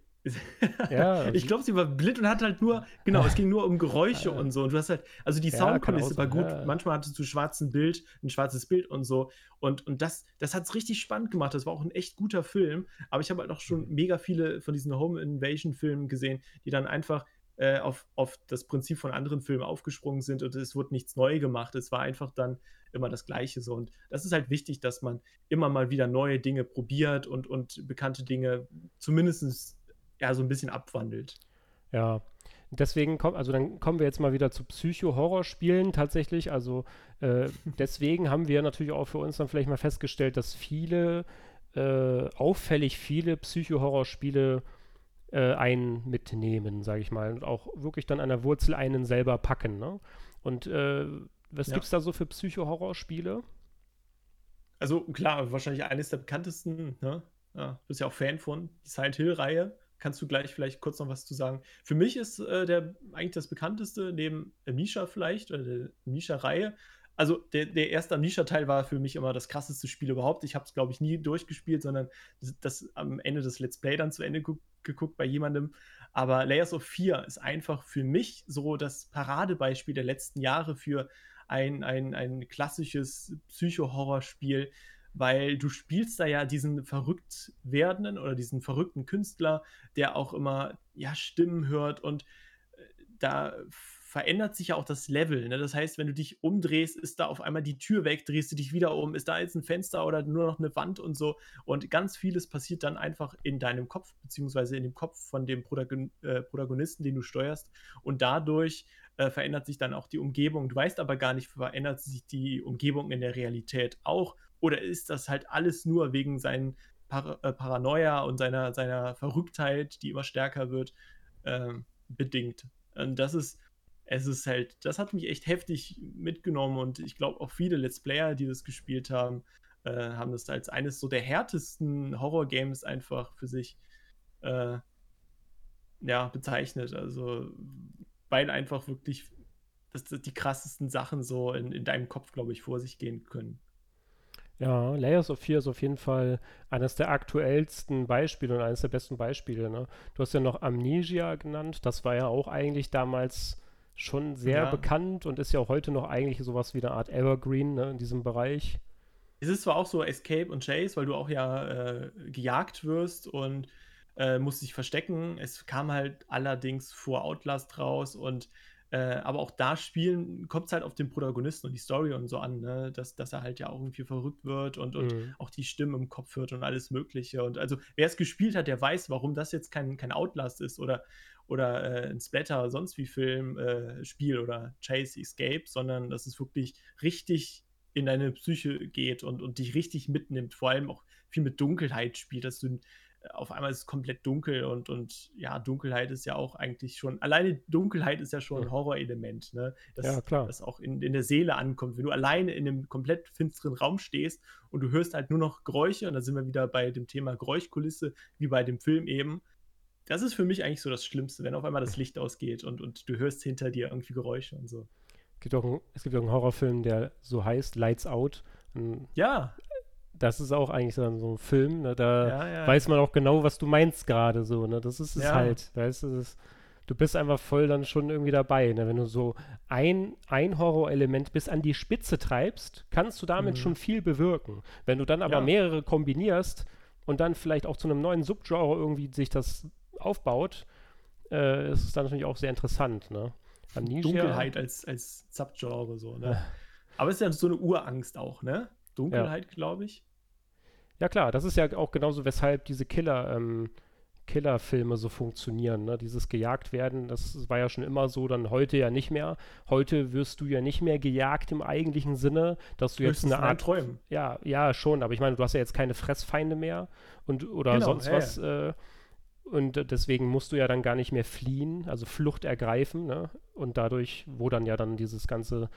ja, ich glaube, sie war blind und hat halt nur, genau, es ging nur um Geräusche und so. Und du hast halt, also die ja, Soundkulisse war gut. Ja. Manchmal hattest du schwarzen Bild, ein schwarzes Bild und so. Und, und das, das hat es richtig spannend gemacht. Das war auch ein echt guter Film. Aber ich habe halt auch schon mhm. mega viele von diesen Home Invasion-Filmen gesehen, die dann einfach äh, auf, auf das Prinzip von anderen Filmen aufgesprungen sind und es wurde nichts neu gemacht. Es war einfach dann immer das Gleiche so. Und das ist halt wichtig, dass man immer mal wieder neue Dinge probiert und, und bekannte Dinge zumindest ja so ein bisschen abwandelt. Ja, deswegen kommt, also dann kommen wir jetzt mal wieder zu Psycho-Horror-Spielen tatsächlich. Also äh, deswegen haben wir natürlich auch für uns dann vielleicht mal festgestellt, dass viele, äh, auffällig viele Psycho-Horror-Spiele äh, einen mitnehmen, sage ich mal, und auch wirklich dann an der Wurzel einen selber packen. Ne? Und äh, was ja. gibt es da so für Psycho-Horror-Spiele? Also klar, wahrscheinlich eines der bekanntesten, ne? Ja, du bist ja auch Fan von, die Silent Hill-Reihe kannst du gleich vielleicht kurz noch was zu sagen. Für mich ist äh, der eigentlich das bekannteste, neben Misha vielleicht, oder der Misha-Reihe. Also der, der erste Misha-Teil war für mich immer das krasseste Spiel überhaupt. Ich habe es, glaube ich, nie durchgespielt, sondern das, das, am Ende des Let's Play dann zu Ende geguckt bei jemandem. Aber Layers of 4 ist einfach für mich so das Paradebeispiel der letzten Jahre für ein, ein, ein klassisches Psycho-Horror-Spiel, weil du spielst da ja diesen verrückt werdenden oder diesen verrückten Künstler, der auch immer ja Stimmen hört und äh, da verändert sich ja auch das Level. Ne? Das heißt, wenn du dich umdrehst, ist da auf einmal die Tür weg, drehst du dich wieder um, ist da jetzt ein Fenster oder nur noch eine Wand und so. Und ganz vieles passiert dann einfach in deinem Kopf, beziehungsweise in dem Kopf von dem Protagon äh, Protagonisten, den du steuerst. Und dadurch äh, verändert sich dann auch die Umgebung. Du weißt aber gar nicht, verändert sich die Umgebung in der Realität auch oder ist das halt alles nur wegen seinen Par äh, Paranoia und seiner, seiner Verrücktheit, die immer stärker wird, äh, bedingt? Und das ist, es ist halt, das hat mich echt heftig mitgenommen und ich glaube auch viele Let's Player, die das gespielt haben, äh, haben das als eines so der härtesten Horror-Games einfach für sich äh, ja, bezeichnet. Also, weil einfach wirklich dass, die krassesten Sachen so in, in deinem Kopf, glaube ich, vor sich gehen können. Ja, Layers of Fear ist auf jeden Fall eines der aktuellsten Beispiele und eines der besten Beispiele. Ne? Du hast ja noch Amnesia genannt. Das war ja auch eigentlich damals schon sehr ja. bekannt und ist ja auch heute noch eigentlich sowas wie eine Art Evergreen ne, in diesem Bereich. Es ist zwar auch so Escape und Chase, weil du auch ja äh, gejagt wirst und äh, musst dich verstecken. Es kam halt allerdings vor Outlast raus und äh, aber auch da spielen, kommt es halt auf den Protagonisten und die Story und so an, ne? dass, dass er halt ja auch irgendwie verrückt wird und, und mhm. auch die Stimme im Kopf hört und alles Mögliche. Und also, wer es gespielt hat, der weiß, warum das jetzt kein, kein Outlast ist oder, oder äh, ein Splatter, sonst wie Film, äh, Spiel oder Chase Escape, sondern dass es wirklich richtig in deine Psyche geht und, und dich richtig mitnimmt, vor allem auch viel mit Dunkelheit spielt, dass du auf einmal ist es komplett dunkel und, und ja, Dunkelheit ist ja auch eigentlich schon, alleine Dunkelheit ist ja schon ein Horrorelement, ne? Das, ja, klar. Das auch in, in der Seele ankommt. Wenn du alleine in einem komplett finsteren Raum stehst und du hörst halt nur noch Geräusche, und da sind wir wieder bei dem Thema Geräuschkulisse, wie bei dem Film eben. Das ist für mich eigentlich so das Schlimmste, wenn auf einmal das Licht ausgeht und, und du hörst hinter dir irgendwie Geräusche und so. Es gibt auch, ein, es gibt auch einen Horrorfilm, der so heißt, Lights Out. Ein, ja das ist auch eigentlich so, ein Film, ne? da ja, ja. weiß man auch genau, was du meinst gerade so, ne? Das ist es halt, weißt du, du bist einfach voll dann schon irgendwie dabei, ne? Wenn du so ein, ein Horrorelement bis an die Spitze treibst, kannst du damit mhm. schon viel bewirken. Wenn du dann aber mehrere kombinierst und dann vielleicht auch zu einem neuen Subgenre irgendwie sich das aufbaut, äh, ist es dann natürlich auch sehr interessant, ne? Amnesia, Dunkelheit als, als Subgenre so, ne? Aber es ist ja so eine Urangst auch, ne? Dunkelheit, ja. glaube ich. Ja, klar, das ist ja auch genauso, weshalb diese Killer, ähm, Killerfilme so funktionieren. Ne? Dieses gejagt werden, das war ja schon immer so, dann heute ja nicht mehr. Heute wirst du ja nicht mehr gejagt im eigentlichen Sinne, dass du Höchstens jetzt eine Art. Träumen. Ja, ja, schon, aber ich meine, du hast ja jetzt keine Fressfeinde mehr und oder genau, sonst ja, was. Äh, und deswegen musst du ja dann gar nicht mehr fliehen, also Flucht ergreifen, ne? Und dadurch, wo dann ja dann dieses ganze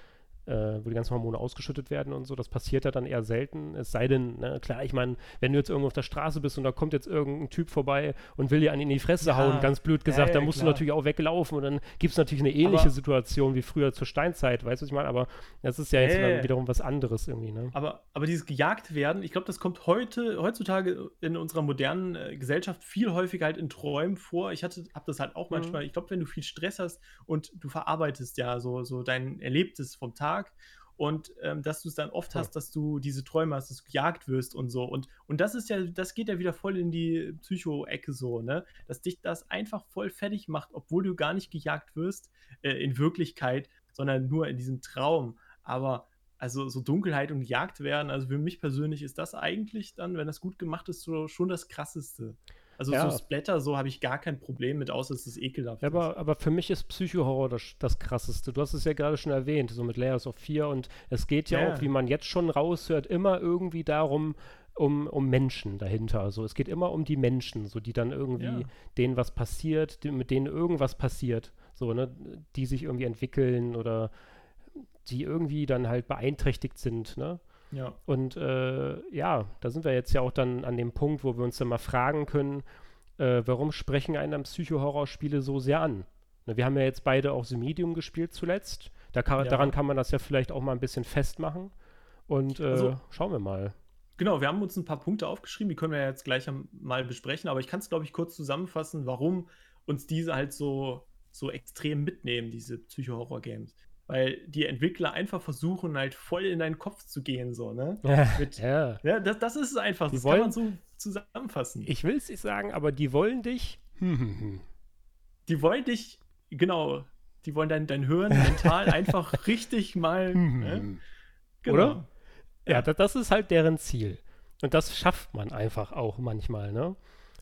äh, wo die ganzen Hormone ausgeschüttet werden und so. Das passiert ja dann eher selten. Es sei denn, ne, klar, ich meine, wenn du jetzt irgendwo auf der Straße bist und da kommt jetzt irgendein Typ vorbei und will dir einen in die Fresse ja. hauen, ganz blöd gesagt, ja, ja, dann musst klar. du natürlich auch weglaufen und dann gibt es natürlich eine ähnliche aber, Situation wie früher zur Steinzeit, weißt du, was ich meine? Aber das ist ja jetzt wiederum was anderes irgendwie, ne? Aber, aber dieses gejagt werden, ich glaube, das kommt heute, heutzutage in unserer modernen äh, Gesellschaft viel häufiger halt in Träumen vor. Ich hatte, habe das halt auch mhm. manchmal, ich glaube, wenn du viel Stress hast und du verarbeitest ja so, so dein Erlebtes vom Tag, Tag und ähm, dass du es dann oft hast, dass du diese Träume hast, dass du gejagt wirst und so. Und, und das ist ja, das geht ja wieder voll in die Psycho-Ecke so, ne? Dass dich das einfach voll fertig macht, obwohl du gar nicht gejagt wirst äh, in Wirklichkeit, sondern nur in diesem Traum. Aber also so Dunkelheit und gejagt werden, also für mich persönlich ist das eigentlich dann, wenn das gut gemacht ist, so, schon das Krasseste. Also ja. so Splatter, so habe ich gar kein Problem mit, außer es ist ekelhaft. Ja, aber, aber für mich ist Psycho-Horror das, das krasseste. Du hast es ja gerade schon erwähnt, so mit Layers of 4 und es geht ja, ja, auch, wie man jetzt schon raushört, immer irgendwie darum, um, um Menschen dahinter. Also es geht immer um die Menschen, so die dann irgendwie ja. denen was passiert, die, mit denen irgendwas passiert, so, ne, die sich irgendwie entwickeln oder die irgendwie dann halt beeinträchtigt sind, ne? Ja. Und äh, ja, da sind wir jetzt ja auch dann an dem Punkt, wo wir uns dann mal fragen können, äh, warum sprechen einen Psycho-Horror-Spiele so sehr an? Ne, wir haben ja jetzt beide auch The Medium gespielt zuletzt. Da kann, ja. Daran kann man das ja vielleicht auch mal ein bisschen festmachen. Und äh, also, schauen wir mal. Genau, wir haben uns ein paar Punkte aufgeschrieben, die können wir jetzt gleich mal besprechen, aber ich kann es, glaube ich, kurz zusammenfassen, warum uns diese halt so, so extrem mitnehmen, diese Psycho-Horror-Games weil die Entwickler einfach versuchen, halt voll in deinen Kopf zu gehen, so, ne? Mit, ja. ja das, das, ist einfach, die das wollen, kann man so zusammenfassen. Ich will es nicht sagen, aber die wollen dich. die wollen dich, genau, die wollen dein, dein Hirn mental einfach richtig mal. ne? genau. Oder? Ja, ja das, das ist halt deren Ziel. Und das schafft man einfach auch manchmal, ne?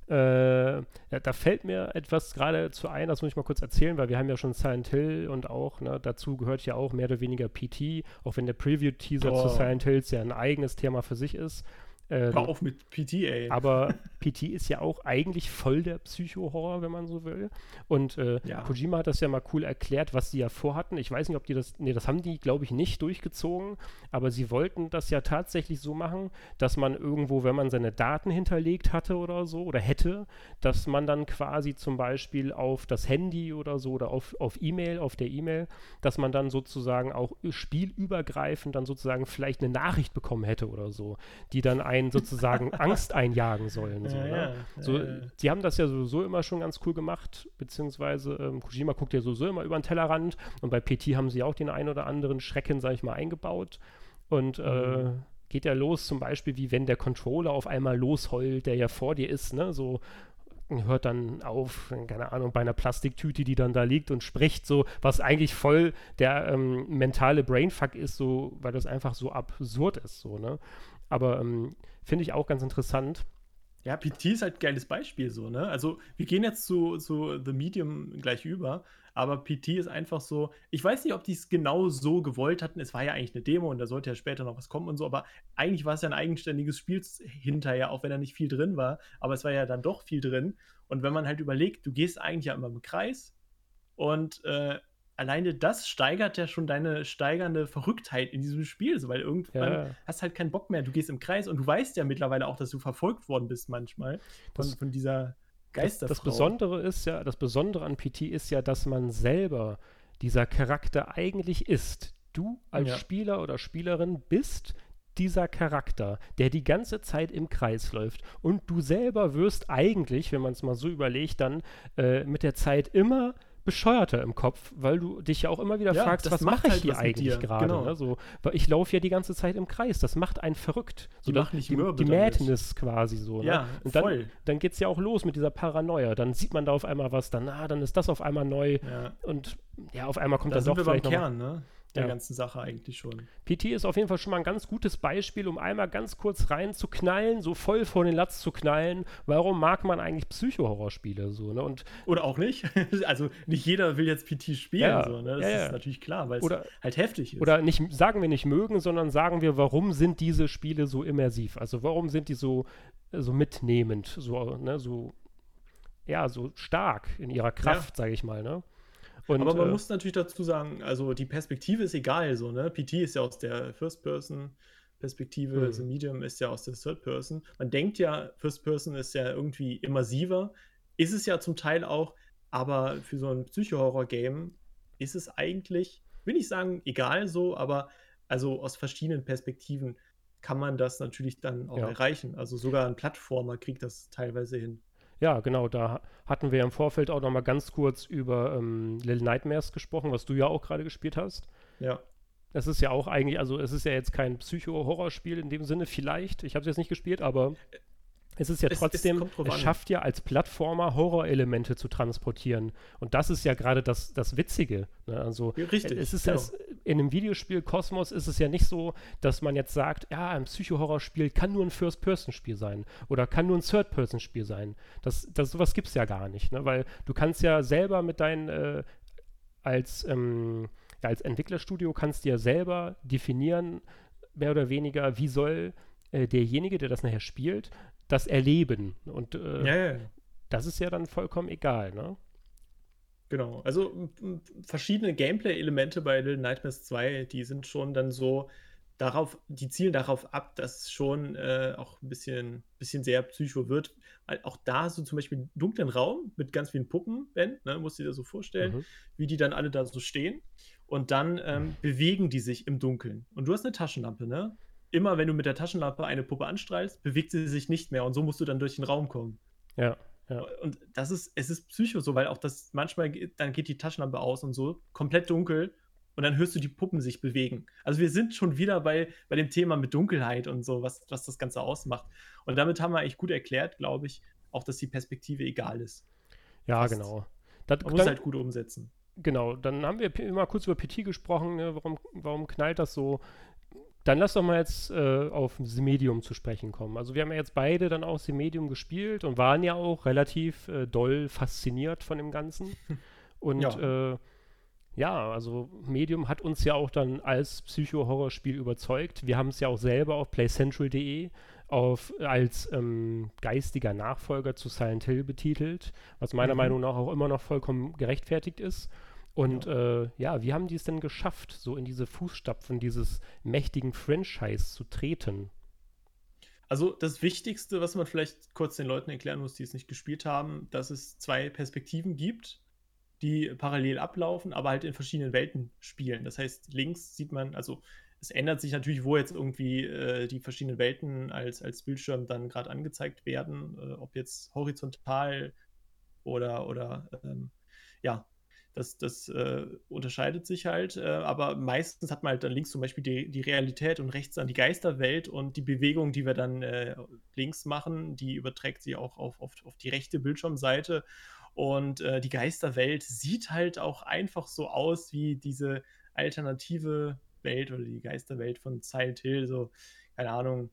Äh, ja, da fällt mir etwas gerade zu ein, das muss ich mal kurz erzählen, weil wir haben ja schon Silent Hill und auch, ne, dazu gehört ja auch mehr oder weniger PT, auch wenn der Preview-Teaser oh. zu Silent Hills ja ein eigenes Thema für sich ist. Äh, Hör auf mit PT, ey. Aber PT ist ja auch eigentlich voll der Psycho-Horror, wenn man so will. Und äh, ja. Kojima hat das ja mal cool erklärt, was sie ja vorhatten. Ich weiß nicht, ob die das, nee, das haben die, glaube ich, nicht durchgezogen, aber sie wollten das ja tatsächlich so machen, dass man irgendwo, wenn man seine Daten hinterlegt hatte oder so, oder hätte, dass man dann quasi zum Beispiel auf das Handy oder so oder auf, auf E-Mail, auf der E-Mail, dass man dann sozusagen auch spielübergreifend dann sozusagen vielleicht eine Nachricht bekommen hätte oder so, die dann einen sozusagen Angst einjagen sollen. So, ja, ne? ja, so, ja, die haben das ja sowieso immer schon ganz cool gemacht, beziehungsweise ähm, Kojima guckt ja sowieso immer über den Tellerrand und bei PT haben sie auch den ein oder anderen Schrecken, sag ich mal, eingebaut. Und äh, mhm. äh, geht ja los, zum Beispiel, wie wenn der Controller auf einmal losheult, der ja vor dir ist, ne? So hört dann auf, keine Ahnung, bei einer Plastiktüte, die dann da liegt und spricht so, was eigentlich voll der ähm, mentale Brainfuck ist, so, weil das einfach so absurd ist, so, ne? Aber ähm, finde ich auch ganz interessant. Ja, PT ist halt ein geiles Beispiel so, ne? Also, wir gehen jetzt zu, zu The Medium gleich über, aber PT ist einfach so, ich weiß nicht, ob die es genau so gewollt hatten. Es war ja eigentlich eine Demo und da sollte ja später noch was kommen und so, aber eigentlich war es ja ein eigenständiges Spiel hinterher, auch wenn da nicht viel drin war, aber es war ja dann doch viel drin. Und wenn man halt überlegt, du gehst eigentlich ja immer im Kreis und äh, alleine das steigert ja schon deine steigernde Verrücktheit in diesem Spiel, so, weil irgendwann ja. hast halt keinen Bock mehr. Du gehst im Kreis und du weißt ja mittlerweile auch, dass du verfolgt worden bist manchmal von, von dieser Geisterfrau. Das, das, Besondere ist ja, das Besondere an PT ist ja, dass man selber dieser Charakter eigentlich ist. Du als ja. Spieler oder Spielerin bist dieser Charakter, der die ganze Zeit im Kreis läuft. Und du selber wirst eigentlich, wenn man es mal so überlegt, dann äh, mit der Zeit immer bescheuerter im Kopf, weil du dich ja auch immer wieder ja, fragst, was mache ich halt hier eigentlich gerade? Genau. Ne? So, weil ich laufe ja die ganze Zeit im Kreis. Das macht einen verrückt. So die, macht nicht die, die Madness quasi so. Ne? Ja, Und dann, voll. dann geht es ja auch los mit dieser Paranoia. Dann sieht man da auf einmal was, dann, ah, dann ist das auf einmal neu. Ja. Und ja, auf einmal kommt da dann doch vielleicht Kern, ne? Der ja. ganzen Sache eigentlich schon. PT ist auf jeden Fall schon mal ein ganz gutes Beispiel, um einmal ganz kurz reinzuknallen, so voll vor den Latz zu knallen. Warum mag man eigentlich Psycho-Horrorspiele so, ne? Und Oder auch nicht. also nicht jeder will jetzt PT spielen, ja, so, ne? Das ja, ist natürlich klar, weil es halt heftig ist. Oder nicht, sagen wir nicht mögen, sondern sagen wir, warum sind diese Spiele so immersiv? Also warum sind die so, so mitnehmend, so, ne, so ja, so stark in ihrer Kraft, sage ich mal, ne? Und, Aber man äh, muss natürlich dazu sagen, also die Perspektive ist egal, so, ne? PT ist ja aus der First-Person-Perspektive, mhm. also Medium ist ja aus der Third-Person. Man denkt ja, First-Person ist ja irgendwie immersiver, ist es ja zum Teil auch, aber für so ein Psycho-Horror-Game ist es eigentlich, will ich sagen, egal so, aber also aus verschiedenen Perspektiven kann man das natürlich dann auch ja. erreichen. Also sogar ein Plattformer kriegt das teilweise hin. Ja, genau, da hatten wir im Vorfeld auch noch mal ganz kurz über ähm, Little Nightmares gesprochen, was du ja auch gerade gespielt hast. Ja. Es ist ja auch eigentlich, also es ist ja jetzt kein Psycho-Horrorspiel in dem Sinne vielleicht. Ich habe es jetzt nicht gespielt, aber es ist ja trotzdem, es, es schafft ja als Plattformer Horrorelemente zu transportieren. Und das ist ja gerade das, das Witzige. Ne? Also ja, richtig, es ist genau. es, in einem Videospiel Kosmos ist es ja nicht so, dass man jetzt sagt, ja, ein Psycho-Horror-Spiel kann nur ein First-Person-Spiel sein oder kann nur ein Third-Person-Spiel sein. Das, das, sowas gibt es ja gar nicht, ne? weil du kannst ja selber mit deinen, äh, als, ähm, ja, als Entwicklerstudio kannst du ja selber definieren, mehr oder weniger, wie soll äh, derjenige, der das nachher spielt, das erleben. Und äh, ja, ja. das ist ja dann vollkommen egal, ne? Genau, also verschiedene Gameplay-Elemente bei Little Nightmares 2, die sind schon dann so darauf, die zielen darauf ab, dass es schon äh, auch ein bisschen, bisschen sehr psycho wird. Auch da so zum Beispiel einen dunklen Raum mit ganz vielen Puppen, Ben, ne, musst du dir so vorstellen, mhm. wie die dann alle da so stehen. Und dann ähm, bewegen die sich im Dunkeln. Und du hast eine Taschenlampe, ne? Immer wenn du mit der Taschenlampe eine Puppe anstrahlst, bewegt sie sich nicht mehr und so musst du dann durch den Raum kommen. Ja. Ja. Und das ist, es ist psycho so, weil auch das manchmal, dann geht die Taschenlampe aus und so, komplett dunkel und dann hörst du die Puppen sich bewegen. Also wir sind schon wieder bei, bei dem Thema mit Dunkelheit und so, was, was das Ganze ausmacht. Und damit haben wir eigentlich gut erklärt, glaube ich, auch, dass die Perspektive egal ist. Ja, Fast. genau. Das, Man muss dann, halt gut umsetzen. Genau, dann haben wir immer kurz über PT gesprochen, ne? warum, warum knallt das so? Dann lass doch mal jetzt äh, auf das Medium zu sprechen kommen. Also wir haben ja jetzt beide dann auch das Medium gespielt und waren ja auch relativ äh, doll fasziniert von dem Ganzen. Und ja. Äh, ja, also Medium hat uns ja auch dann als Psycho-Horror-Spiel überzeugt. Wir haben es ja auch selber auf playcentral.de als ähm, geistiger Nachfolger zu Silent Hill betitelt, was meiner mhm. Meinung nach auch immer noch vollkommen gerechtfertigt ist. Und ja. Äh, ja, wie haben die es denn geschafft, so in diese Fußstapfen dieses mächtigen Franchise zu treten? Also das Wichtigste, was man vielleicht kurz den Leuten erklären muss, die es nicht gespielt haben, dass es zwei Perspektiven gibt, die parallel ablaufen, aber halt in verschiedenen Welten spielen. Das heißt, links sieht man, also es ändert sich natürlich, wo jetzt irgendwie äh, die verschiedenen Welten als, als Bildschirm dann gerade angezeigt werden, äh, ob jetzt horizontal oder, oder ähm, ja, das, das äh, unterscheidet sich halt, äh, aber meistens hat man halt dann links zum Beispiel die, die Realität und rechts dann die Geisterwelt und die Bewegung, die wir dann äh, links machen, die überträgt sie auch auf, auf, auf die rechte Bildschirmseite. Und äh, die Geisterwelt sieht halt auch einfach so aus wie diese alternative Welt oder die Geisterwelt von Silent Hill, so, keine Ahnung,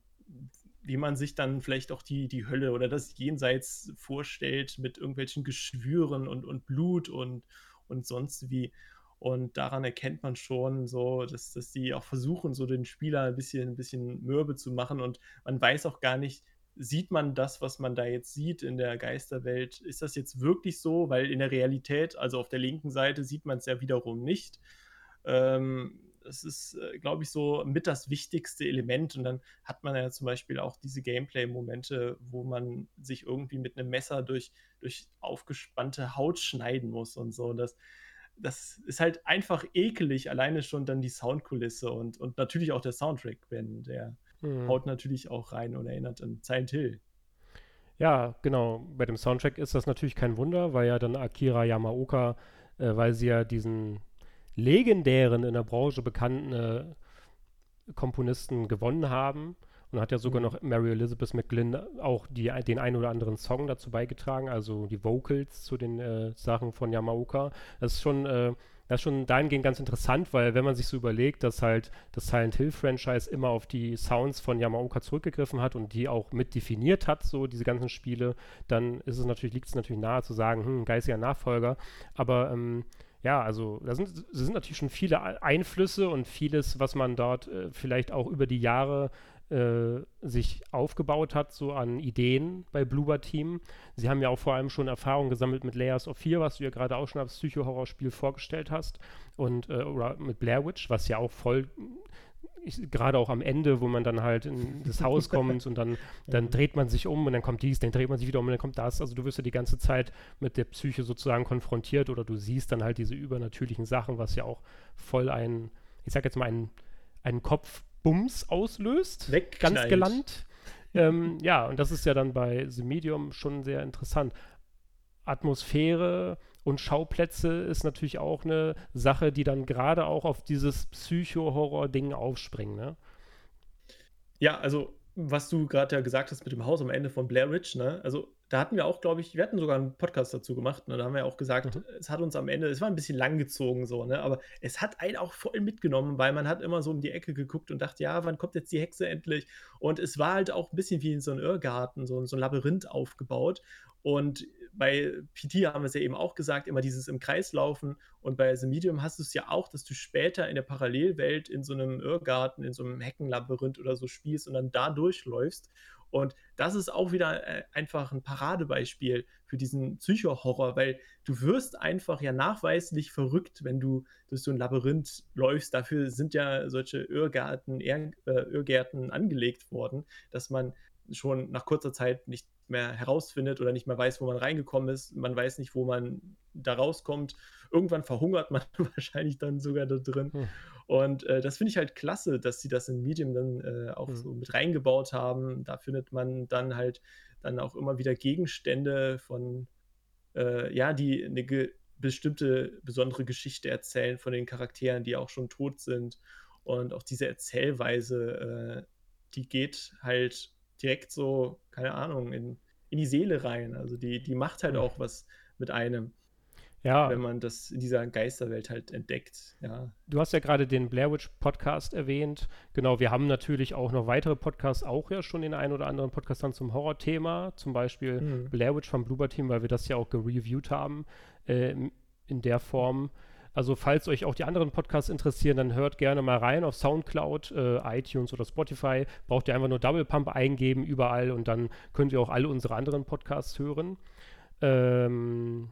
wie man sich dann vielleicht auch die, die Hölle oder das Jenseits vorstellt mit irgendwelchen Geschwüren und, und Blut und, und sonst wie. Und daran erkennt man schon so, dass, dass die auch versuchen, so den Spieler ein bisschen, ein bisschen mürbe zu machen. Und man weiß auch gar nicht, sieht man das, was man da jetzt sieht in der Geisterwelt? Ist das jetzt wirklich so? Weil in der Realität, also auf der linken Seite, sieht man es ja wiederum nicht. Ähm, das ist, äh, glaube ich, so mit das wichtigste Element. Und dann hat man ja zum Beispiel auch diese Gameplay-Momente, wo man sich irgendwie mit einem Messer durch, durch aufgespannte Haut schneiden muss und so. Das, das ist halt einfach ekelig, alleine schon dann die Soundkulisse und, und natürlich auch der Soundtrack, Ben, der mhm. haut natürlich auch rein und erinnert an Silent Hill. Ja, genau. Bei dem Soundtrack ist das natürlich kein Wunder, weil ja dann Akira Yamaoka, äh, weil sie ja diesen legendären, in der Branche bekannten äh, Komponisten gewonnen haben und hat ja sogar mhm. noch Mary Elizabeth McGlynn auch die, den ein oder anderen Song dazu beigetragen, also die Vocals zu den äh, Sachen von Yamaoka. Das ist schon, äh, das ist schon dahingehend ganz interessant, weil wenn man sich so überlegt, dass halt das Silent Hill Franchise immer auf die Sounds von Yamaoka zurückgegriffen hat und die auch mit definiert hat, so diese ganzen Spiele, dann ist es natürlich, liegt es natürlich nahe zu sagen, hm, geistiger Nachfolger. Aber ähm, ja, also da sind, sind natürlich schon viele Einflüsse und vieles, was man dort äh, vielleicht auch über die Jahre äh, sich aufgebaut hat, so an Ideen bei Bluebird Team. Sie haben ja auch vor allem schon Erfahrung gesammelt mit Layers of Fear, was du ja gerade auch schon als Psycho-Horror-Spiel vorgestellt hast. Und äh, oder mit Blair Witch, was ja auch voll gerade auch am Ende, wo man dann halt in das Haus kommt und dann, dann dreht man sich um und dann kommt dies, dann dreht man sich wieder um und dann kommt das. Also du wirst ja die ganze Zeit mit der Psyche sozusagen konfrontiert oder du siehst dann halt diese übernatürlichen Sachen, was ja auch voll ein, ich sag jetzt mal, ein, einen Kopf Bums auslöst. Ganz gelangt. ähm, ja, und das ist ja dann bei The Medium schon sehr interessant. Atmosphäre und Schauplätze ist natürlich auch eine Sache, die dann gerade auch auf dieses Psycho-Horror-Ding aufspringen, ne? Ja, also was du gerade ja gesagt hast mit dem Haus am Ende von Blair Witch, ne? Also da hatten wir auch, glaube ich, wir hatten sogar einen Podcast dazu gemacht, ne? Da haben wir auch gesagt, mhm. es hat uns am Ende, es war ein bisschen langgezogen so, ne? Aber es hat einen auch voll mitgenommen, weil man hat immer so um die Ecke geguckt und dachte, ja, wann kommt jetzt die Hexe endlich? Und es war halt auch ein bisschen wie in so einem Irrgarten, so, so ein Labyrinth aufgebaut. Und bei PT haben wir es ja eben auch gesagt, immer dieses im Kreis laufen. Und bei The Medium hast du es ja auch, dass du später in der Parallelwelt in so einem Irrgarten, in so einem Heckenlabyrinth oder so spielst und dann da durchläufst. Und das ist auch wieder äh, einfach ein Paradebeispiel für diesen Psycho-Horror, weil du wirst einfach ja nachweislich verrückt, wenn du durch so ein Labyrinth läufst. Dafür sind ja solche Irrgärten, Irr, äh, Irrgärten angelegt worden, dass man schon nach kurzer Zeit nicht mehr herausfindet oder nicht mehr weiß, wo man reingekommen ist. Man weiß nicht, wo man da rauskommt. Irgendwann verhungert man wahrscheinlich dann sogar da drin. Hm. Und äh, das finde ich halt klasse, dass sie das in Medium dann äh, auch hm. so mit reingebaut haben. Da findet man dann halt dann auch immer wieder Gegenstände von, äh, ja, die eine bestimmte besondere Geschichte erzählen von den Charakteren, die auch schon tot sind. Und auch diese Erzählweise, äh, die geht halt direkt so, keine Ahnung, in, in die Seele rein. Also die, die macht halt auch was mit einem. Ja. Wenn man das in dieser Geisterwelt halt entdeckt, ja. Du hast ja gerade den Blair Witch Podcast erwähnt. Genau, wir haben natürlich auch noch weitere Podcasts, auch ja schon den einen oder anderen Podcast dann zum Horrorthema. Zum Beispiel mhm. Blair Witch vom Bloober Team, weil wir das ja auch gereviewt haben äh, in der Form. Also falls euch auch die anderen Podcasts interessieren, dann hört gerne mal rein auf Soundcloud, äh, iTunes oder Spotify. Braucht ihr einfach nur Double Pump eingeben überall und dann könnt ihr auch alle unsere anderen Podcasts hören. Ähm,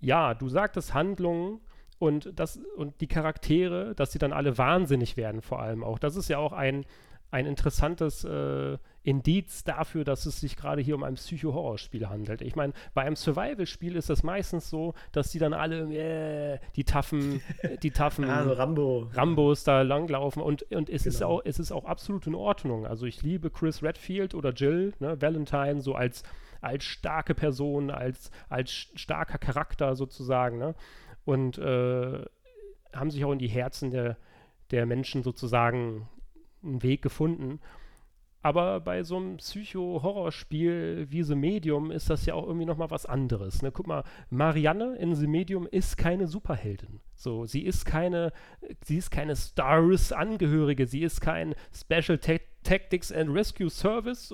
ja, du sagtest Handlungen und das und die Charaktere, dass sie dann alle wahnsinnig werden vor allem auch. Das ist ja auch ein ein interessantes äh, Indiz dafür, dass es sich gerade hier um ein Psycho-Horror-Spiel handelt. Ich meine, bei einem Survival-Spiel ist es meistens so, dass die dann alle äh, die taffen, die taffen also Rambo. Rambos da langlaufen und, und es, genau. ist auch, es ist auch absolut in Ordnung. Also ich liebe Chris Redfield oder Jill, ne, Valentine, so als, als starke Person, als, als starker Charakter sozusagen. Ne? Und äh, haben sich auch in die Herzen der, der Menschen sozusagen einen Weg gefunden. Aber bei so einem Psycho-Horror-Spiel wie The Medium ist das ja auch irgendwie nochmal was anderes. Ne? Guck mal, Marianne in The Medium ist keine Superheldin. So, sie ist keine, sie ist keine Stars-Angehörige, sie ist kein Special Tactics and Rescue Service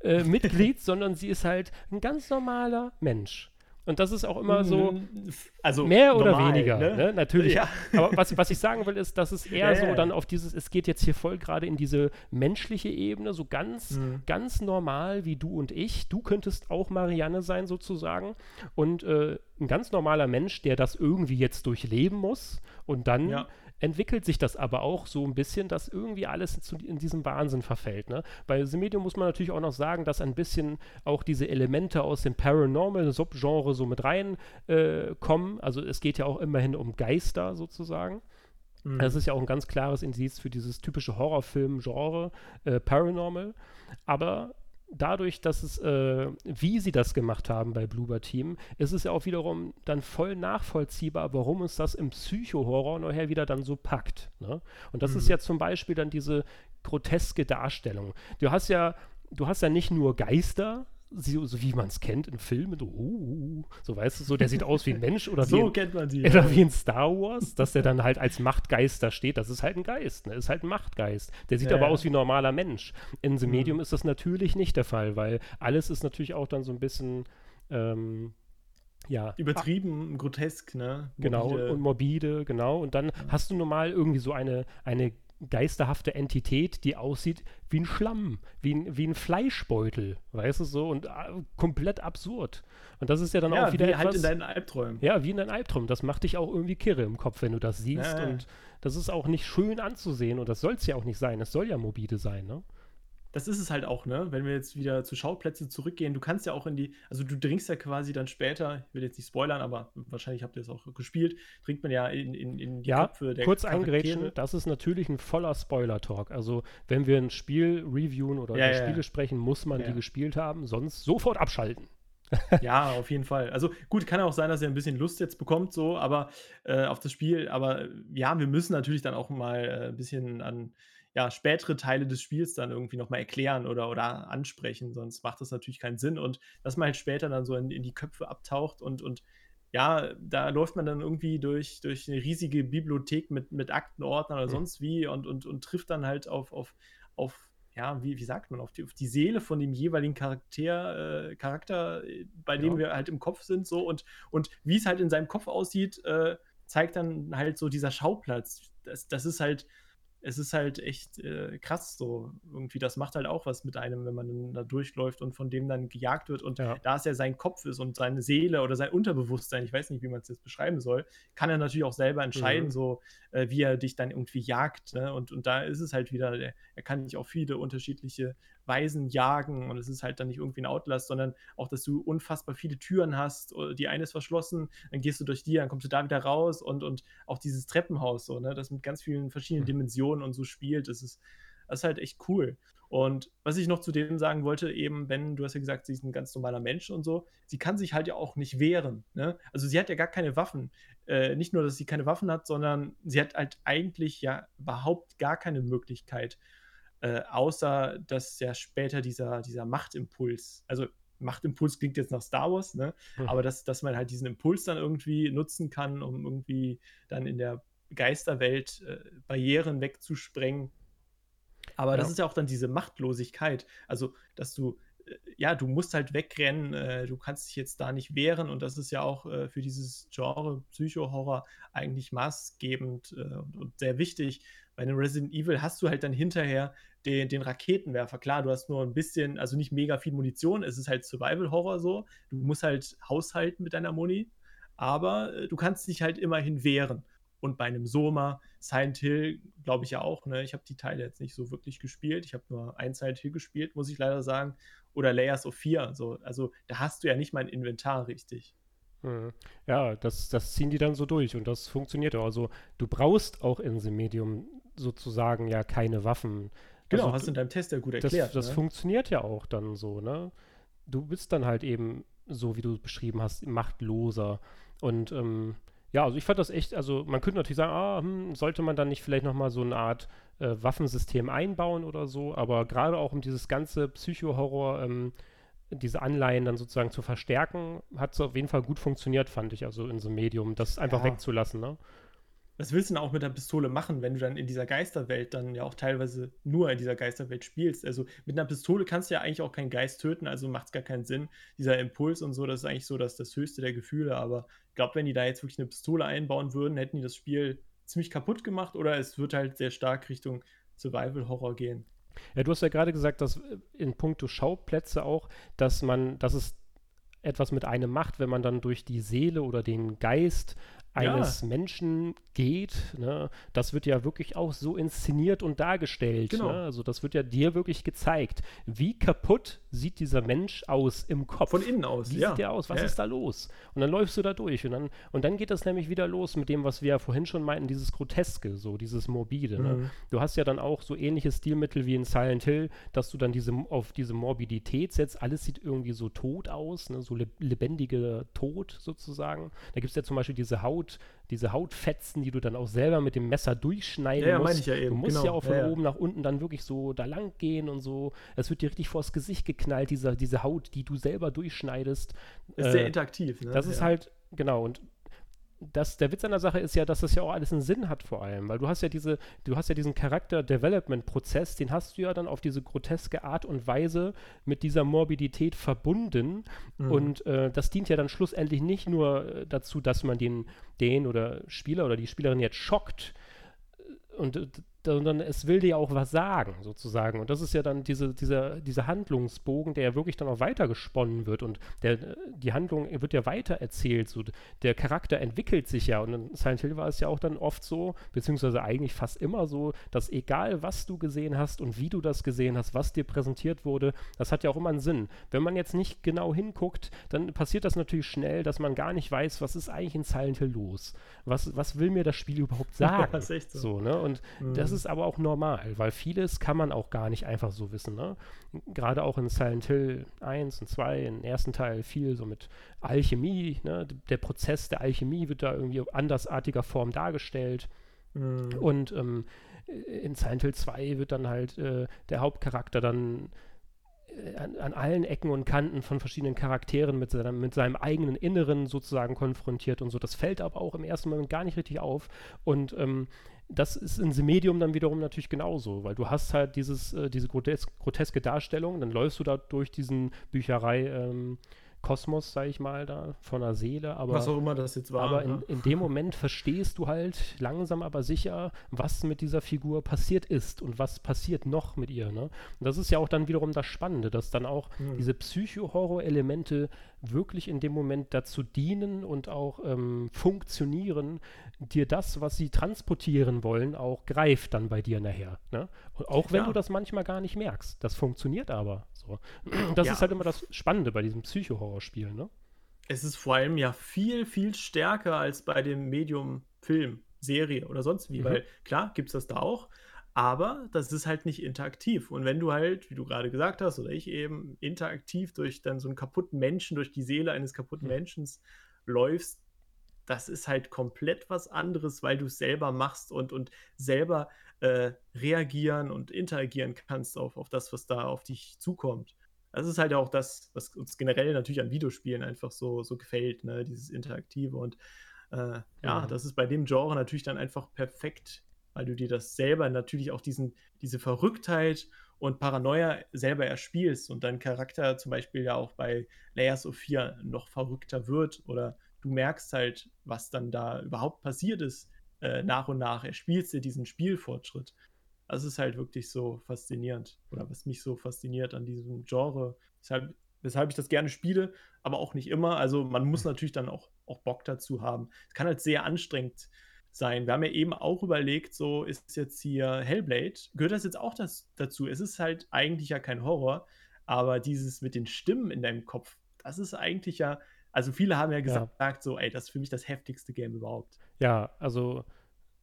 äh, Mitglied, sondern sie ist halt ein ganz normaler Mensch. Und das ist auch immer so, mm, also mehr oder normal, weniger, ne? Ne? natürlich. Ja. Aber was, was ich sagen will, ist, dass es eher ja, so ja. dann auf dieses, es geht jetzt hier voll gerade in diese menschliche Ebene, so ganz, mhm. ganz normal wie du und ich. Du könntest auch Marianne sein, sozusagen. Und äh, ein ganz normaler Mensch, der das irgendwie jetzt durchleben muss und dann entwickelt sich das aber auch so ein bisschen, dass irgendwie alles zu, in diesem Wahnsinn verfällt. Ne? Bei The Medium muss man natürlich auch noch sagen, dass ein bisschen auch diese Elemente aus dem Paranormal-Subgenre so mit reinkommen. Äh, also es geht ja auch immerhin um Geister sozusagen. Mhm. Das ist ja auch ein ganz klares Indiz für dieses typische Horrorfilm-Genre, äh, Paranormal. Aber dadurch, dass es, äh, wie sie das gemacht haben bei Bloober Team, ist es ja auch wiederum dann voll nachvollziehbar, warum uns das im Psycho-Horror nachher wieder dann so packt. Ne? Und das mhm. ist ja zum Beispiel dann diese groteske Darstellung. Du hast ja, du hast ja nicht nur Geister, so, so wie man es kennt in Filmen, so, uh, so weißt du, so der sieht aus wie ein Mensch oder, so wie, man die, oder ja. wie in Star Wars, dass der dann halt als Machtgeist da steht. Das ist halt ein Geist, ne? ist halt ein Machtgeist. Der sieht ja, aber ja. aus wie ein normaler Mensch. In The mhm. Medium ist das natürlich nicht der Fall, weil alles ist natürlich auch dann so ein bisschen ähm, ja. Übertrieben, grotesk, ne? Genau, morbide. Genau, und morbide, genau. Und dann ja. hast du normal irgendwie so eine, eine geisterhafte Entität, die aussieht wie ein Schlamm, wie ein, wie ein Fleischbeutel, weißt du so, und äh, komplett absurd. Und das ist ja dann ja, auch wieder wie halt etwas, halt in deinen Albträumen. Ja, wie in deinen Albträumen. Das macht dich auch irgendwie kirre im Kopf, wenn du das siehst. Ja, und das ist auch nicht schön anzusehen und das soll es ja auch nicht sein. Es soll ja morbide sein, ne? Das ist es halt auch, ne? Wenn wir jetzt wieder zu Schauplätzen zurückgehen, du kannst ja auch in die, also du dringst ja quasi dann später, ich will jetzt nicht spoilern, aber wahrscheinlich habt ihr es auch gespielt, dringt man ja in, in, in die ja, Köpfe der kurz eingrätschen, das ist natürlich ein voller Spoiler-Talk. Also wenn wir ein Spiel reviewen oder ja, über ja, Spiele sprechen, muss man die gespielt haben, sonst sofort abschalten. ja, auf jeden Fall. Also gut, kann auch sein, dass er ein bisschen Lust jetzt bekommt, so, aber äh, auf das Spiel. Aber ja, wir müssen natürlich dann auch mal äh, ein bisschen an ja, spätere Teile des Spiels dann irgendwie nochmal erklären oder, oder ansprechen, sonst macht das natürlich keinen Sinn. Und dass man halt später dann so in, in die Köpfe abtaucht und, und ja, da läuft man dann irgendwie durch, durch eine riesige Bibliothek mit, mit Aktenordnern oder mhm. sonst wie und, und, und trifft dann halt auf, auf, auf ja, wie, wie sagt man, auf die, auf die Seele von dem jeweiligen Charakter, äh, Charakter, äh, bei dem ja. wir halt im Kopf sind, so und, und wie es halt in seinem Kopf aussieht, äh, zeigt dann halt so dieser Schauplatz. Das, das ist halt, es ist halt echt äh, krass so. Irgendwie, das macht halt auch was mit einem, wenn man da durchläuft und von dem dann gejagt wird. Und ja. da es ja sein Kopf ist und seine Seele oder sein Unterbewusstsein, ich weiß nicht, wie man es jetzt beschreiben soll, kann er natürlich auch selber entscheiden, mhm. so äh, wie er dich dann irgendwie jagt. Ne? Und, und da ist es halt wieder, er kann dich auf viele unterschiedliche Weisen jagen und es ist halt dann nicht irgendwie ein Outlast, sondern auch, dass du unfassbar viele Türen hast, die eine ist verschlossen, dann gehst du durch die, dann kommst du da wieder raus und, und auch dieses Treppenhaus so, ne, das mit ganz vielen verschiedenen mhm. Dimensionen und so spielt, das ist, das ist halt echt cool. Und was ich noch zu dem sagen wollte, eben, Ben, du hast ja gesagt, sie ist ein ganz normaler Mensch und so, sie kann sich halt ja auch nicht wehren. Ne? Also sie hat ja gar keine Waffen. Äh, nicht nur, dass sie keine Waffen hat, sondern sie hat halt eigentlich ja überhaupt gar keine Möglichkeit, äh, außer dass ja später dieser, dieser Machtimpuls, also Machtimpuls klingt jetzt nach Star Wars, ne? Mhm. aber dass, dass man halt diesen Impuls dann irgendwie nutzen kann, um irgendwie dann in der Geisterwelt äh, Barrieren wegzusprengen. Aber ja. das ist ja auch dann diese Machtlosigkeit, also dass du äh, ja, du musst halt wegrennen, äh, du kannst dich jetzt da nicht wehren und das ist ja auch äh, für dieses Genre Psycho-Horror eigentlich maßgebend äh, und, und, sehr wichtig. Bei einem Resident Evil hast du halt dann hinterher den, den Raketenwerfer. Klar, du hast nur ein bisschen, also nicht mega viel Munition, es ist halt Survival-Horror so. Du musst halt haushalten mit deiner Muni, aber äh, du kannst dich halt immerhin wehren. Und bei einem Soma, Silent Hill, glaube ich ja auch, ne? Ich habe die Teile jetzt nicht so wirklich gespielt. Ich habe nur ein Silent Hill gespielt, muss ich leider sagen. Oder Layers of Fear. So. Also da hast du ja nicht mal ein Inventar richtig. Hm. Ja, das, das ziehen die dann so durch und das funktioniert auch. Also du brauchst auch in dem Medium sozusagen ja keine Waffen. Genau, also, hast du in deinem Test ja gut erklärt. Das, das ne? funktioniert ja auch dann so, ne? Du bist dann halt eben, so wie du es beschrieben hast, machtloser. Und ähm, ja, also ich fand das echt, also man könnte natürlich sagen, ah, hm, sollte man dann nicht vielleicht nochmal so eine Art äh, Waffensystem einbauen oder so, aber gerade auch um dieses ganze Psycho-Horror, ähm, diese Anleihen dann sozusagen zu verstärken, hat es auf jeden Fall gut funktioniert, fand ich, also in so einem Medium, das einfach ja. wegzulassen, ne? Was willst du denn auch mit der Pistole machen, wenn du dann in dieser Geisterwelt dann ja auch teilweise nur in dieser Geisterwelt spielst? Also mit einer Pistole kannst du ja eigentlich auch keinen Geist töten, also macht es gar keinen Sinn. Dieser Impuls und so, das ist eigentlich so dass das höchste der Gefühle. Aber ich glaube, wenn die da jetzt wirklich eine Pistole einbauen würden, hätten die das Spiel ziemlich kaputt gemacht oder es wird halt sehr stark Richtung Survival-Horror gehen. Ja, du hast ja gerade gesagt, dass in puncto Schauplätze auch, dass man, dass es etwas mit einem macht, wenn man dann durch die Seele oder den Geist eines ja. Menschen geht. Ne? Das wird ja wirklich auch so inszeniert und dargestellt. Genau. Ne? Also das wird ja dir wirklich gezeigt. Wie kaputt sieht dieser Mensch aus im Kopf? Von innen aus, Wie ja. sieht der aus? Was ja. ist da los? Und dann läufst du da durch und dann, und dann geht das nämlich wieder los mit dem, was wir ja vorhin schon meinten, dieses Groteske, so dieses Morbide. Ne? Mhm. Ne? Du hast ja dann auch so ähnliche Stilmittel wie in Silent Hill, dass du dann diese, auf diese Morbidität setzt. Alles sieht irgendwie so tot aus, ne? so lebendige Tod sozusagen. Da gibt es ja zum Beispiel diese Haut, diese Hautfetzen, die du dann auch selber mit dem Messer durchschneiden ja, musst. Ich ja eben. Du musst genau. ja auch von oben nach unten dann wirklich so da lang gehen und so. Es wird dir richtig vors Gesicht geknallt, diese, diese Haut, die du selber durchschneidest. Ist äh, sehr interaktiv. Ne? Das ist halt, genau, und das, der Witz an der Sache ist ja, dass das ja auch alles einen Sinn hat vor allem, weil du hast ja diese, du hast ja diesen Charakter-Development-Prozess, den hast du ja dann auf diese groteske Art und Weise mit dieser Morbidität verbunden mhm. und äh, das dient ja dann schlussendlich nicht nur äh, dazu, dass man den, den oder Spieler oder die Spielerin jetzt schockt, und äh, sondern es will dir auch was sagen, sozusagen. Und das ist ja dann diese, dieser, dieser Handlungsbogen, der ja wirklich dann auch weiter gesponnen wird und der, die Handlung wird ja weiter erzählt. So, der Charakter entwickelt sich ja und in Silent Hill war es ja auch dann oft so, beziehungsweise eigentlich fast immer so, dass egal was du gesehen hast und wie du das gesehen hast, was dir präsentiert wurde, das hat ja auch immer einen Sinn. Wenn man jetzt nicht genau hinguckt, dann passiert das natürlich schnell, dass man gar nicht weiß, was ist eigentlich in Silent Hill los. Was, was will mir das Spiel überhaupt sagen? das ist echt so. so ne? Und mhm. das ist aber auch normal, weil vieles kann man auch gar nicht einfach so wissen. Ne? Gerade auch in Silent Hill 1 und 2, im ersten Teil viel so mit Alchemie. Ne? Der Prozess der Alchemie wird da irgendwie andersartiger Form dargestellt. Mhm. Und ähm, in Silent Hill 2 wird dann halt äh, der Hauptcharakter dann äh, an, an, allen Ecken und Kanten von verschiedenen Charakteren mit, seinem, mit seinem eigenen Inneren sozusagen konfrontiert und so. Das fällt aber auch im ersten Moment gar nicht richtig auf. Und ähm, das ist in The Medium dann wiederum natürlich genauso, weil du hast halt dieses, äh, diese grotes groteske Darstellung, dann läufst du da durch diesen Bücherei ähm, Kosmos, sag ich mal, da von der Seele. Aber, was auch immer das jetzt war. Aber in, in, dem Moment verstehst du halt langsam aber sicher, was mit dieser Figur passiert ist und was passiert noch mit ihr. Ne? Und das ist ja auch dann wiederum das Spannende, dass dann auch mhm. diese Psycho-Horror-Elemente wirklich in dem Moment dazu dienen und auch ähm, funktionieren, dir das, was sie transportieren wollen, auch greift dann bei dir nachher. Ne? auch wenn ja. du das manchmal gar nicht merkst. Das funktioniert aber so. Das ja. ist halt immer das Spannende bei diesem Psycho-Horror-Spiel, ne? Es ist vor allem ja viel, viel stärker als bei dem Medium Film, Serie oder sonst wie, mhm. weil klar gibt es das da auch, aber das ist halt nicht interaktiv. Und wenn du halt, wie du gerade gesagt hast, oder ich eben, interaktiv durch dann so einen kaputten Menschen, durch die Seele eines kaputten mhm. Menschen läufst, das ist halt komplett was anderes, weil du es selber machst und, und selber äh, reagieren und interagieren kannst auf, auf das, was da auf dich zukommt. Das ist halt auch das, was uns generell natürlich an Videospielen einfach so, so gefällt, ne? dieses Interaktive. Und äh, ja, mhm. das ist bei dem Genre natürlich dann einfach perfekt, weil du dir das selber natürlich auch diesen, diese Verrücktheit und Paranoia selber erspielst und dein Charakter zum Beispiel ja auch bei Layers of 4 noch verrückter wird oder du merkst halt, was dann da überhaupt passiert ist, äh, nach und nach. Erspielst dir diesen Spielfortschritt. Das ist halt wirklich so faszinierend. Oder was mich so fasziniert an diesem Genre, weshalb, weshalb ich das gerne spiele, aber auch nicht immer. Also man muss natürlich dann auch, auch Bock dazu haben. Es kann halt sehr anstrengend sein. Wir haben ja eben auch überlegt, so ist jetzt hier Hellblade, gehört das jetzt auch das, dazu? Es ist halt eigentlich ja kein Horror, aber dieses mit den Stimmen in deinem Kopf, das ist eigentlich ja also viele haben ja gesagt, ja. so, ey, das ist für mich das heftigste Game überhaupt. Ja, also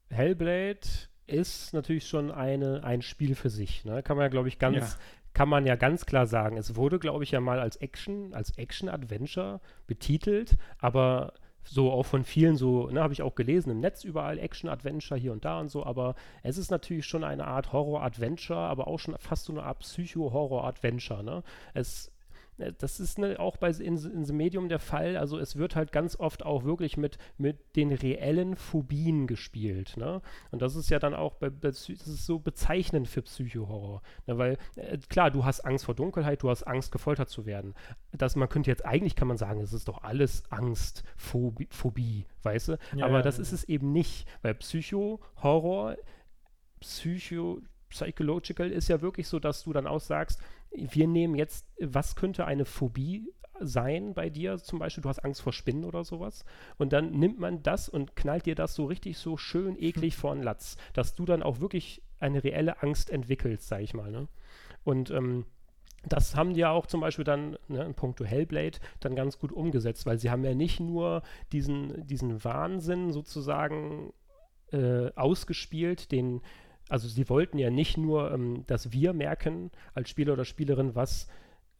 Hellblade ist natürlich schon eine, ein Spiel für sich. Ne? Kann man ja, glaube ich, ganz, ja. kann man ja ganz klar sagen. Es wurde, glaube ich, ja mal als Action, als Action-Adventure betitelt, aber so auch von vielen so, ne, habe ich auch gelesen im Netz überall Action-Adventure hier und da und so, aber es ist natürlich schon eine Art Horror-Adventure, aber auch schon fast so eine Art Psycho-Horror-Adventure, ne? Es das ist ne, auch bei in, in The Medium der Fall. Also es wird halt ganz oft auch wirklich mit, mit den reellen Phobien gespielt. Ne? Und das ist ja dann auch bei, das ist so bezeichnend für Psychohorror. Ne? Weil äh, klar, du hast Angst vor Dunkelheit, du hast Angst, gefoltert zu werden. Das, man könnte jetzt, eigentlich kann man sagen, es ist doch alles Angst, Phobie, Phobie weißt du? Ja, Aber das ist es eben nicht, weil Psycho-Horror, Psycho, Psychological ist ja wirklich so, dass du dann auch sagst, wir nehmen jetzt, was könnte eine Phobie sein bei dir? Zum Beispiel, du hast Angst vor Spinnen oder sowas. Und dann nimmt man das und knallt dir das so richtig so schön eklig vor den Latz, dass du dann auch wirklich eine reelle Angst entwickelst, sag ich mal. Ne? Und ähm, das haben die ja auch zum Beispiel dann ne, in puncto Hellblade dann ganz gut umgesetzt, weil sie haben ja nicht nur diesen, diesen Wahnsinn sozusagen äh, ausgespielt, den, also sie wollten ja nicht nur, ähm, dass wir merken als Spieler oder Spielerin, was,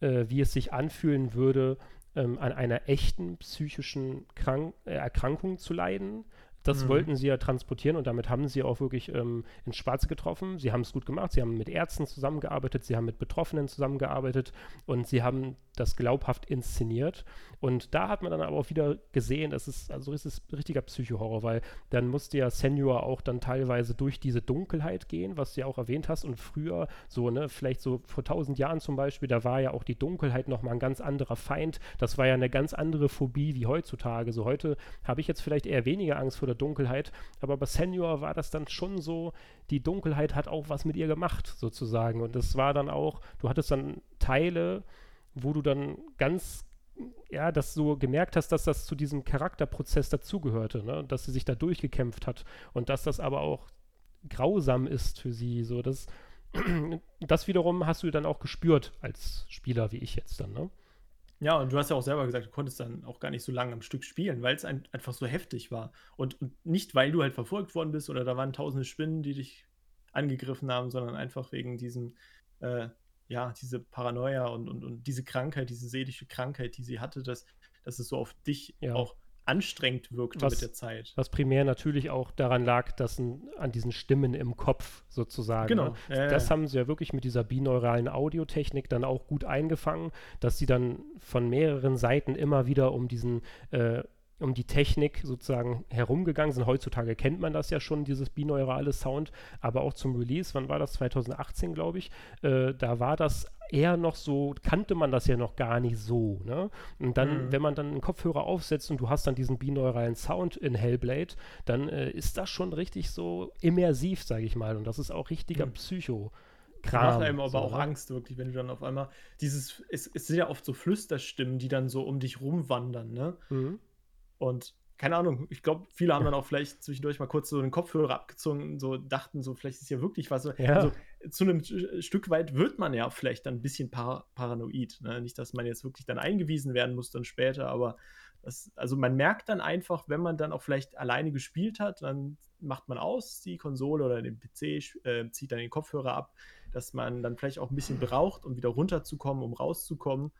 äh, wie es sich anfühlen würde, ähm, an einer echten psychischen Krank äh, Erkrankung zu leiden, das mhm. wollten sie ja transportieren und damit haben sie auch wirklich ähm, ins Schwarze getroffen. Sie haben es gut gemacht, sie haben mit Ärzten zusammengearbeitet, sie haben mit Betroffenen zusammengearbeitet und sie haben das glaubhaft inszeniert. Und da hat man dann aber auch wieder gesehen, das ist, also ist es richtiger Psychohorror, weil dann musste ja Senior auch dann teilweise durch diese Dunkelheit gehen, was du ja auch erwähnt hast. Und früher, so, ne, vielleicht so vor tausend Jahren zum Beispiel, da war ja auch die Dunkelheit nochmal ein ganz anderer Feind. Das war ja eine ganz andere Phobie wie heutzutage. So heute habe ich jetzt vielleicht eher weniger Angst vor der Dunkelheit, aber bei Senior war das dann schon so, die Dunkelheit hat auch was mit ihr gemacht, sozusagen. Und das war dann auch, du hattest dann Teile, wo du dann ganz ja, dass du gemerkt hast, dass das zu diesem Charakterprozess dazugehörte, ne? dass sie sich da durchgekämpft hat und dass das aber auch grausam ist für sie. So, das, das wiederum hast du dann auch gespürt als Spieler, wie ich jetzt dann, ne? Ja, und du hast ja auch selber gesagt, du konntest dann auch gar nicht so lange am Stück spielen, weil es ein, einfach so heftig war. Und, und, nicht, weil du halt verfolgt worden bist oder da waren tausende Spinnen, die dich angegriffen haben, sondern einfach wegen diesem äh, ja, diese Paranoia und, und, und diese Krankheit, diese seelische Krankheit, die sie hatte, dass, dass es so auf dich ja. auch anstrengend wirkte was, mit der Zeit. Was primär natürlich auch daran lag, dass ein, an diesen Stimmen im Kopf sozusagen. Genau. Ne? Äh, das haben sie ja wirklich mit dieser binauralen Audiotechnik dann auch gut eingefangen, dass sie dann von mehreren Seiten immer wieder um diesen äh, um die Technik sozusagen herumgegangen sind. Heutzutage kennt man das ja schon, dieses binaurale Sound, aber auch zum Release, wann war das? 2018, glaube ich. Äh, da war das eher noch so, kannte man das ja noch gar nicht so. Ne? Und dann, mhm. wenn man dann einen Kopfhörer aufsetzt und du hast dann diesen binauralen Sound in Hellblade, dann äh, ist das schon richtig so immersiv, sage ich mal. Und das ist auch richtiger mhm. Psycho. Kram. Macht einem aber so, auch ne? Angst, wirklich, wenn du dann auf einmal dieses, es, es, sind ja oft so Flüsterstimmen, die dann so um dich rumwandern, ne? Mhm. Und keine Ahnung, ich glaube, viele haben dann auch vielleicht zwischendurch mal kurz so den Kopfhörer abgezogen, so dachten so, vielleicht ist ja wirklich was. Ja. Also zu einem Stück weit wird man ja vielleicht dann ein bisschen par paranoid. Ne? Nicht, dass man jetzt wirklich dann eingewiesen werden muss dann später, aber das, also man merkt dann einfach, wenn man dann auch vielleicht alleine gespielt hat, dann macht man aus die Konsole oder den PC, äh, zieht dann den Kopfhörer ab, dass man dann vielleicht auch ein bisschen braucht, um wieder runterzukommen, um rauszukommen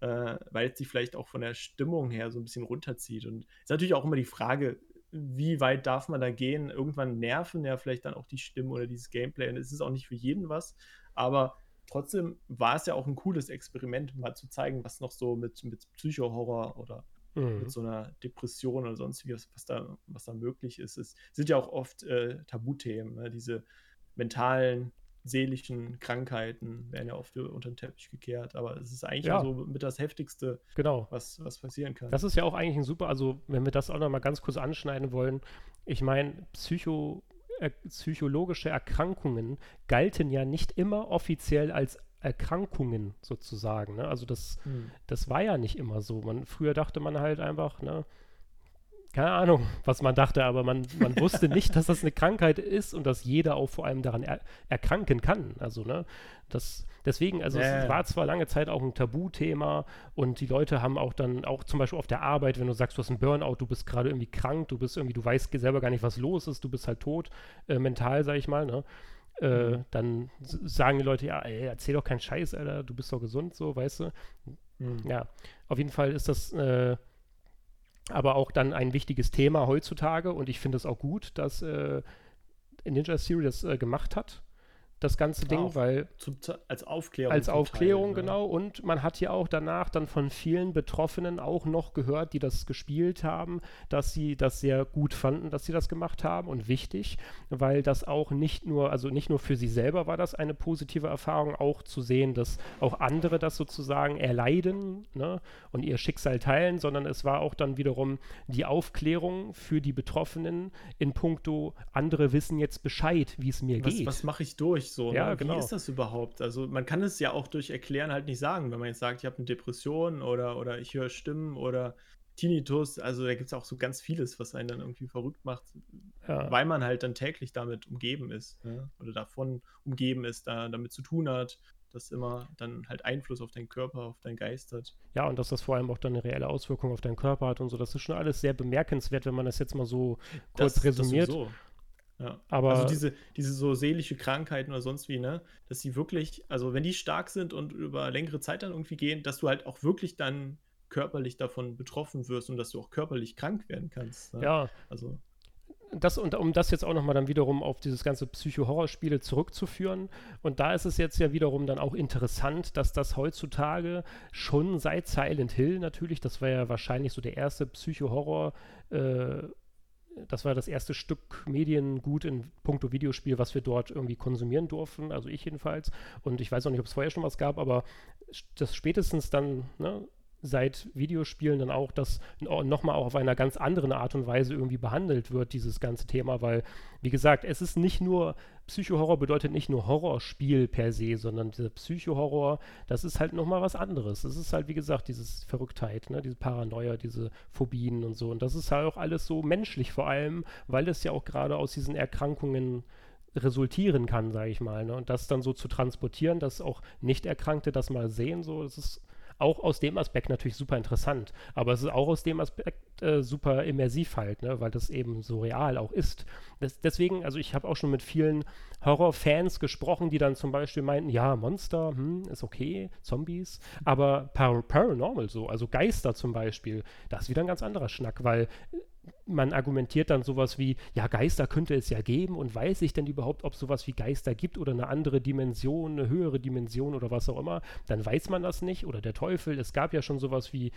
äh, weil es sich vielleicht auch von der Stimmung her so ein bisschen runterzieht. Und es ist natürlich auch immer die Frage, wie weit darf man da gehen? Irgendwann nerven ja vielleicht dann auch die Stimmen oder dieses Gameplay. Und es ist auch nicht für jeden was. Aber trotzdem war es ja auch ein cooles Experiment, mal zu zeigen, was noch so mit, mit Psycho-Horror oder mhm. mit so einer Depression oder sonstiges, was da, was da möglich ist. Es sind ja auch oft äh, Tabuthemen, ne? diese mentalen seelischen Krankheiten werden ja oft unter den Teppich gekehrt, aber es ist eigentlich ja. so mit das Heftigste, genau. was, was passieren kann. Das ist ja auch eigentlich ein super, also wenn wir das auch noch mal ganz kurz anschneiden wollen, ich meine, Psycho, äh, psychologische Erkrankungen galten ja nicht immer offiziell als Erkrankungen sozusagen. Ne? Also das, hm. das war ja nicht immer so. Man, früher dachte man halt einfach, ne, keine Ahnung, was man dachte, aber man, man wusste nicht, dass das eine Krankheit ist und dass jeder auch vor allem daran er, erkranken kann. Also, ne, das, deswegen, also äh. es war zwar lange Zeit auch ein Tabuthema und die Leute haben auch dann, auch zum Beispiel auf der Arbeit, wenn du sagst, du hast einen Burnout, du bist gerade irgendwie krank, du bist irgendwie, du weißt selber gar nicht, was los ist, du bist halt tot, äh, mental, sag ich mal, ne? Äh, mhm. dann sagen die Leute, ja, ey, erzähl doch keinen Scheiß, Alter, du bist doch gesund, so, weißt du? Mhm. Ja, auf jeden Fall ist das, äh, aber auch dann ein wichtiges Thema heutzutage und ich finde es auch gut, dass äh, Ninja das äh, gemacht hat. Das ganze Ding, auch weil zum, als Aufklärung. Als Aufklärung, Teil, ne? genau. Und man hat ja auch danach dann von vielen Betroffenen auch noch gehört, die das gespielt haben, dass sie das sehr gut fanden, dass sie das gemacht haben und wichtig, weil das auch nicht nur, also nicht nur für sie selber war das eine positive Erfahrung, auch zu sehen, dass auch andere das sozusagen erleiden ne, und ihr Schicksal teilen, sondern es war auch dann wiederum die Aufklärung für die Betroffenen in puncto, andere wissen jetzt Bescheid, wie es mir was, geht. Was mache ich durch so? Ja, ne? genau. Wie ist das überhaupt? Also man kann es ja auch durch Erklären halt nicht sagen, wenn man jetzt sagt, ich habe eine Depression oder, oder ich höre Stimmen oder Tinnitus. Also da gibt es auch so ganz vieles, was einen dann irgendwie verrückt macht, Ja. weil man halt dann täglich damit umgeben ist ne? oder davon umgeben ist, da damit zu tun hat, das immer dann halt Einfluss auf deinen Körper, auf deinen Geist hat. Ja, und dass das vor allem auch dann eine reelle Auswirkung auf deinen Körper hat und so. Das ist schon alles sehr bemerkenswert, wenn man das jetzt mal so kurz Das- das resümiert. Ja. Aber also diese, diese so seelische Krankheiten oder sonst wie, ne, dass die wirklich, also wenn die stark sind und über längere Zeit dann irgendwie gehen, dass du halt auch wirklich dann körperlich davon betroffen wirst und dass du auch körperlich krank werden kannst. Ne? ja, Also, das und um das jetzt auch nochmal dann wiederum auf dieses ganze Psycho-Horror-Spiele zurückzuführen. Und da ist es jetzt ja wiederum dann auch interessant, dass das heutzutage schon seit Silent Hill natürlich, das war ja wahrscheinlich so der erste Psycho-Horror, äh, das war das erste Stück Mediengut in puncto Videospiel, was wir dort irgendwie konsumieren durften, also ich jedenfalls. Und ich weiß auch nicht, ob es vorher schon was gab, aber das spätestens dann, ne, seit Videospielen dann auch das nochmal auch auf einer ganz anderen Art und Weise irgendwie behandelt wird, dieses ganze Thema, weil, wie gesagt, es ist nicht nur, Psychohorror bedeutet nicht nur Horrorspiel per se, sondern dieser Psychohorror, das ist halt nochmal was anderes. Es ist halt, wie gesagt, dieses Verrücktheit, ne, diese Paranoia, diese Phobien und so. Und das ist halt auch alles so menschlich vor allem, weil es ja auch gerade aus diesen Erkrankungen resultieren kann, sage ich mal. Ne? Und das dann so zu transportieren, dass auch Nicht-Erkrankte das mal sehen, so, das ist auch aus dem Aspekt natürlich super interessant. Aber es ist auch aus dem Aspekt äh, super immersiv halt, ne? weil das eben so real auch ist. Das, deswegen, also ich habe auch schon mit vielen Horror-Fans gesprochen, die dann zum Beispiel meinten, ja, Monster, hm, ist okay, Zombies, aber Par Paranormal so, also Geister zum Beispiel, das ist wieder ein ganz anderer Schnack, weil man argumentiert dann sowas wie, ja, Geister könnte es ja geben und weiß ich denn überhaupt, ob sowas wie Geister gibt oder eine andere Dimension, eine höhere Dimension oder was auch immer, dann weiß man das nicht oder der Teufel, es gab ja schon sowas wie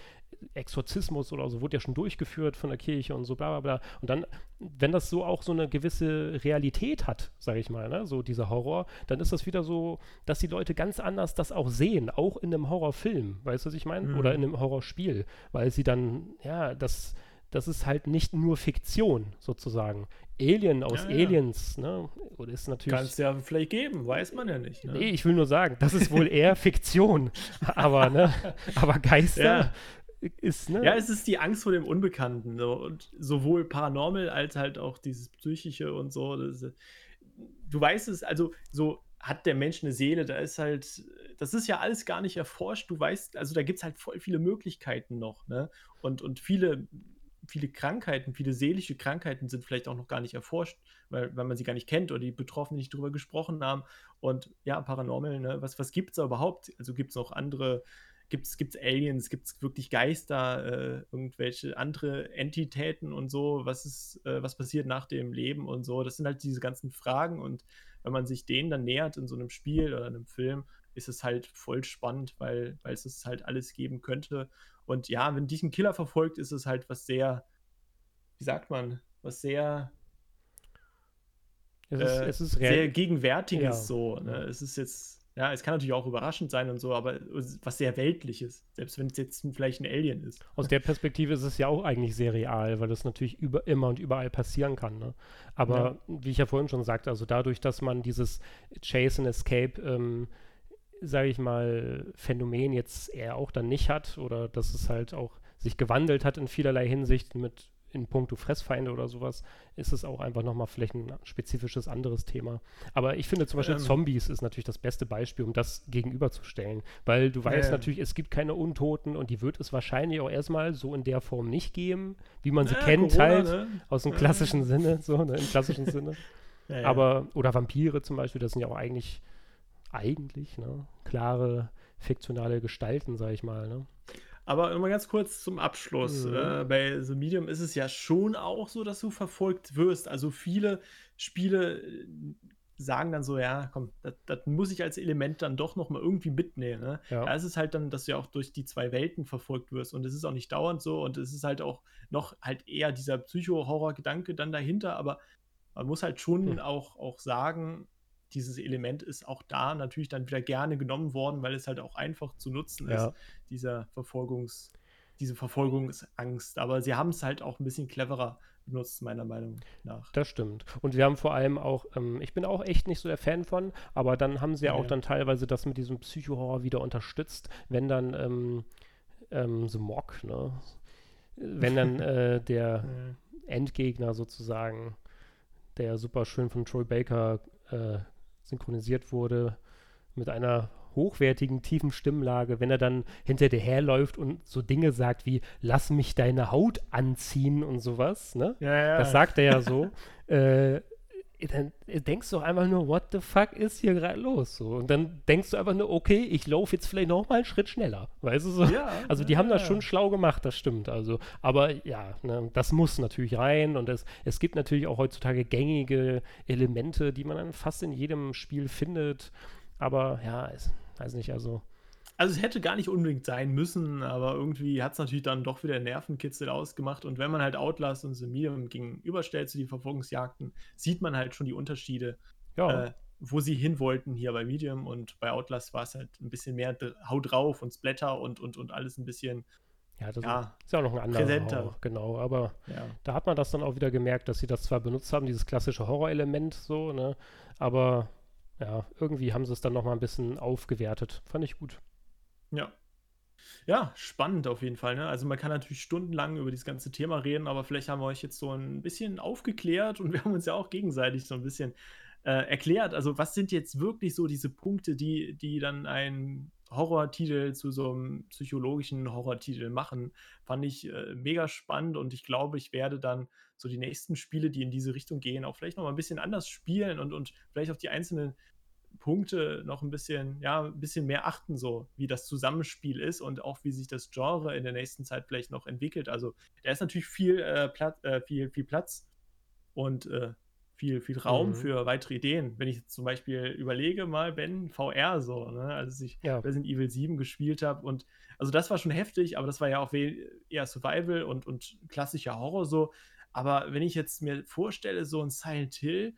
Exorzismus oder so, wurde ja schon durchgeführt von der Kirche und so bla bla bla und dann, wenn das so auch so eine gewisse Realität hat, sage ich mal, ne, so dieser Horror, dann ist das wieder so, dass die Leute ganz anders das auch sehen, auch in einem Horrorfilm, weißt du, was ich meine? Mhm. Oder in einem Horrorspiel, weil sie dann, ja, das das ist halt nicht nur Fiktion sozusagen. Alien aus Ja, ja. Aliens, ne? Oder ist natürlich. Kann es ja vielleicht geben, weiß man ja nicht. Ne? Nee, ich will nur sagen, das ist wohl eher Fiktion. Aber, ne? Aber Geister Ja. ist, ne? Ja, es ist die Angst vor dem Unbekannten. So. Und sowohl Paranormal als halt auch dieses Psychische und so. Das, du weißt es, also so hat der Mensch eine Seele, da ist halt, das ist ja alles gar nicht erforscht. Du weißt, also da gibt es halt voll viele Möglichkeiten noch, ne? Und, und viele, viele Krankheiten, viele seelische Krankheiten sind vielleicht auch noch gar nicht erforscht, weil, weil man sie gar nicht kennt oder die Betroffenen nicht drüber gesprochen haben. Und ja, Paranormal, ne? Was, was gibt es da überhaupt? Also gibt es noch andere gibt es Aliens, gibt es wirklich Geister, äh, irgendwelche andere Entitäten und so, was ist, äh, was passiert nach dem Leben und so. Das sind halt diese ganzen Fragen und wenn man sich denen dann nähert in so einem Spiel oder einem Film, ist es halt voll spannend, weil, weil es es halt alles geben könnte. Und ja, wenn dich ein Killer verfolgt, ist es halt was sehr, wie sagt man, was sehr, es, ist, äh, es ist sehr. Gegenwärtiges Ja. so. Ne? Es ist jetzt, ja, es kann natürlich auch überraschend sein und so, aber was sehr Weltliches, selbst wenn es jetzt vielleicht ein Alien ist. Aus der Perspektive ist es ja auch eigentlich sehr real, weil das natürlich über, immer und überall passieren kann. Ne? Aber wie ich ja vorhin schon sagte, also dadurch, dass man dieses Chase and Escape, ähm, sage ich mal, Phänomen jetzt eher auch dann nicht hat oder dass es halt auch sich gewandelt hat in vielerlei Hinsicht mit in puncto Fressfeinde oder sowas, ist es auch einfach nochmal vielleicht ein spezifisches anderes Thema. Aber ich finde zum Beispiel Ähm. Zombies ist natürlich das beste Beispiel, um das gegenüberzustellen, weil du weißt Ja. natürlich, es gibt keine Untoten und die wird es wahrscheinlich auch erstmal so in der Form nicht geben, wie man sie Ja, kennt Corona, halt, ne? aus dem klassischen Sinne, so ne, im klassischen Sinne. Ja, ja. Aber, oder Vampire zum Beispiel, das sind ja auch eigentlich, eigentlich, ne, klare, fiktionale Gestalten, sag ich mal, ne. Aber nochmal ganz kurz zum Abschluss. Mhm. Äh, bei The Medium ist es ja schon auch so, dass du verfolgt wirst. Also viele Spiele äh, sagen dann so, ja, komm, das, das muss ich als Element dann doch noch mal irgendwie mitnehmen. Ne? Ja. Da ist es halt dann, dass du ja auch durch die zwei Welten verfolgt wirst und es ist auch nicht dauernd so und es ist halt auch noch halt eher dieser Psycho-Horror-Gedanke dann dahinter, aber man muss halt schon hm. auch, auch sagen, dieses Element ist auch da natürlich dann wieder gerne genommen worden, weil es halt auch einfach zu nutzen ja. ist, dieser Verfolgungs, diese Verfolgungsangst. Aber sie haben es halt auch ein bisschen cleverer benutzt, meiner Meinung nach. Das stimmt. Und sie haben vor allem auch, ähm, ich bin auch echt nicht so der Fan von, aber dann haben sie ja auch dann teilweise das mit diesem Psycho-Horror wieder unterstützt, wenn dann ähm, ähm, The Mock, ne? Wenn dann äh, der Endgegner sozusagen, der super schön von Troy Baker äh, synchronisiert wurde, mit einer hochwertigen, tiefen Stimmlage, wenn er dann hinter dir herläuft und so Dinge sagt wie, lass mich deine Haut anziehen und sowas, ne? Ja, ja. Das sagt er ja so. äh, dann denkst du einfach nur, what the fuck ist hier gerade los? So. Und dann denkst du einfach nur, okay, ich laufe jetzt vielleicht noch mal einen Schritt schneller. Weißt du so? Ja, also die ja, haben das schon schlau gemacht, das stimmt. Also, aber ja, ne, das muss natürlich rein und es, es gibt natürlich auch heutzutage gängige Elemente, die man dann fast in jedem Spiel findet. Aber ja, es, weiß nicht, also. Also es hätte gar nicht unbedingt sein müssen, aber irgendwie hat es natürlich dann doch wieder Nervenkitzel ausgemacht. Und wenn man halt Outlast und The Medium gegenüberstellt zu den Verfolgungsjagden, sieht man halt schon die Unterschiede, ja. äh, wo sie hin wollten hier bei Medium. Und bei Outlast war es halt ein bisschen mehr Hau drauf und Splatter und, und, und alles ein bisschen ja, das ja, ist ja auch noch ein anderer Horror, genau. Aber ja. da hat man das dann auch wieder gemerkt, dass sie das zwar benutzt haben, dieses klassische Horrorelement so, ne? Aber ja, irgendwie haben sie es dann nochmal ein bisschen aufgewertet. Fand ich gut. Ja. Ja, spannend auf jeden Fall. Ne? Also man kann natürlich stundenlang über dieses ganze Thema reden, aber vielleicht haben wir euch jetzt so ein bisschen aufgeklärt und wir haben uns ja auch gegenseitig so ein bisschen äh, erklärt. Also was sind jetzt wirklich so diese Punkte, die, die dann ein Horrortitel zu so einem psychologischen Horrortitel machen, fand ich äh, mega spannend und ich glaube, ich werde dann so die nächsten Spiele, die in diese Richtung gehen, auch vielleicht noch mal ein bisschen anders spielen und, und vielleicht auf die einzelnen Punkte noch ein bisschen, ja, ein bisschen mehr achten, so wie das Zusammenspiel ist und auch wie sich das Genre in der nächsten Zeit vielleicht noch entwickelt. Also da ist natürlich viel, äh, Platz, äh, viel, viel Platz und äh, viel, viel Raum mhm. für weitere Ideen. Wenn ich jetzt zum Beispiel überlege, mal Ben, VR so, ne, als ich ja. Resident Evil 7 gespielt habe und also das war schon heftig, aber das war ja auch eher Survival und, und klassischer Horror so. Aber wenn ich jetzt mir vorstelle, so ein Silent Hill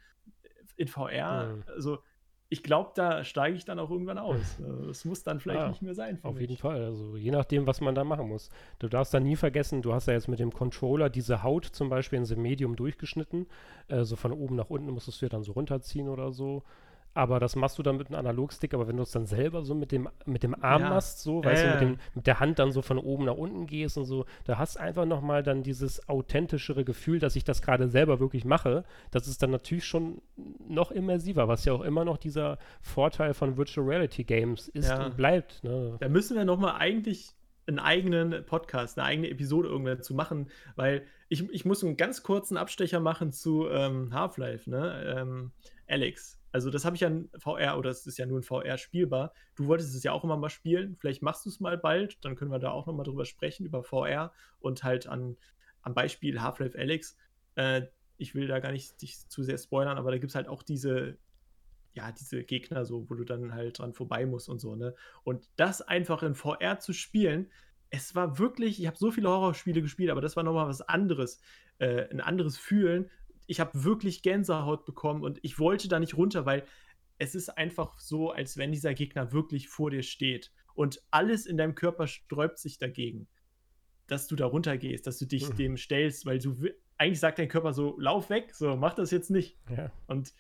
in VR, mhm. also ich glaube, da steige ich dann auch irgendwann aus. Es muss dann vielleicht ja, nicht mehr sein. auf mich. jeden Fall. Also je nachdem, was man da machen muss. Du darfst da nie vergessen, du hast ja jetzt mit dem Controller diese Haut zum Beispiel in dem Medium durchgeschnitten. Äh, so von oben nach unten musstest du ja dann so runterziehen oder so. Aber das machst du dann mit einem Analogstick, aber wenn du es dann selber so mit dem, mit dem Arm ja. machst, so, weißt äh. du, mit, dem, mit der Hand dann so von oben nach unten gehst und so, da hast einfach nochmal dann dieses authentischere Gefühl, dass ich das gerade selber wirklich mache. Das ist dann natürlich schon noch immersiver, was ja auch immer noch dieser Vorteil von Virtual Reality Games ist ja. und bleibt. Ne? Da müssen wir nochmal eigentlich einen eigenen Podcast, eine eigene Episode irgendwann zu machen, weil ich, ich muss einen ganz kurzen Abstecher machen zu ähm, Half-Life, ne? Ähm, Alex. Also das habe ich ja in VR, oder es ist ja nur in VR spielbar. Du wolltest es ja auch immer mal spielen. Vielleicht machst du es mal bald, dann können wir da auch nochmal drüber sprechen, über VR und halt an, am Beispiel Half-Life Alex. Äh, ich will da gar nicht dich zu sehr spoilern, aber da gibt es halt auch diese, ja, diese Gegner so, wo du dann halt dran vorbei musst und so, ne? Und das einfach in VR zu spielen, es war wirklich, ich habe so viele Horrorspiele gespielt, aber das war nochmal was anderes, äh, ein anderes Fühlen, ich habe wirklich Gänsehaut bekommen und ich wollte da nicht runter, weil es ist einfach so, als wenn dieser Gegner wirklich vor dir steht und alles in deinem Körper sträubt sich dagegen, dass du da runtergehst, dass du dich mhm. dem stellst, weil du eigentlich sagt dein Körper so, lauf weg, so, mach das jetzt nicht. Ja. Und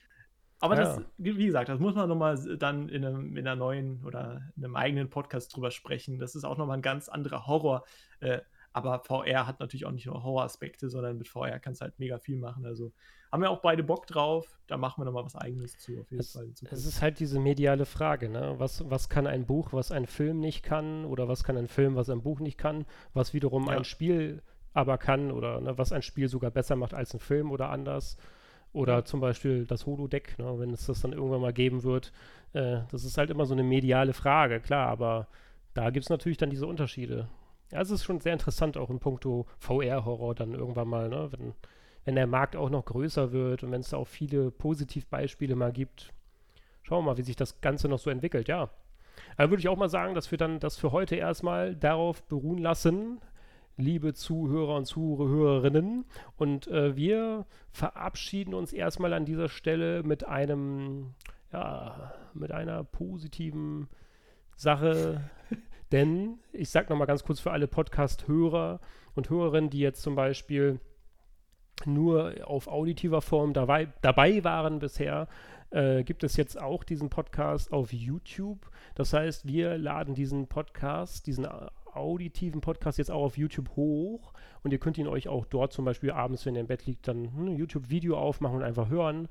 aber ja. das, wie gesagt, das muss man nochmal dann in, einem, in einer neuen oder in einem eigenen Podcast drüber sprechen. Das ist auch nochmal ein ganz anderer Horror. Äh, aber VR hat natürlich auch nicht nur Horroraspekte, sondern mit VR kannst du halt mega viel machen. Also haben wir auch beide Bock drauf. Da machen wir nochmal was Eigenes zu, auf jeden es, Fall. Es ist halt diese mediale Frage, ne? Was, was kann ein Buch, was ein Film nicht kann? Oder was kann ein Film, was ein Buch nicht kann? Was wiederum ja. ein Spiel aber kann? Oder ne, was ein Spiel sogar besser macht als ein Film oder anders? Oder zum Beispiel das Holodeck, ne, wenn es das dann irgendwann mal geben wird. Äh, das ist halt immer so eine mediale Frage, klar, aber da gibt es natürlich dann diese Unterschiede. Ja, es ist schon sehr interessant, auch in puncto VR-Horror dann irgendwann mal, ne? Wenn, wenn der Markt auch noch größer wird und wenn es da auch viele Positivbeispiele mal gibt. Schauen wir mal, wie sich das Ganze noch so entwickelt, ja. Dann würde ich auch mal sagen, dass wir dann das für heute erstmal darauf beruhen lassen, liebe Zuhörer und Zuhörerinnen. Und äh, wir verabschieden uns erstmal an dieser Stelle mit einem, ja, mit einer positiven Sache. Denn ich sage nochmal ganz kurz für alle Podcast-Hörer und Hörerinnen, die jetzt zum Beispiel nur auf auditiver Form dabei, dabei waren bisher, äh, gibt es jetzt auch diesen Podcast auf YouTube. Das heißt, wir laden diesen Podcast, diesen auditiven Podcast jetzt auch auf YouTube hoch und ihr könnt ihn euch auch dort zum Beispiel abends, wenn ihr im Bett liegt, dann ein YouTube-Video aufmachen und einfach hören.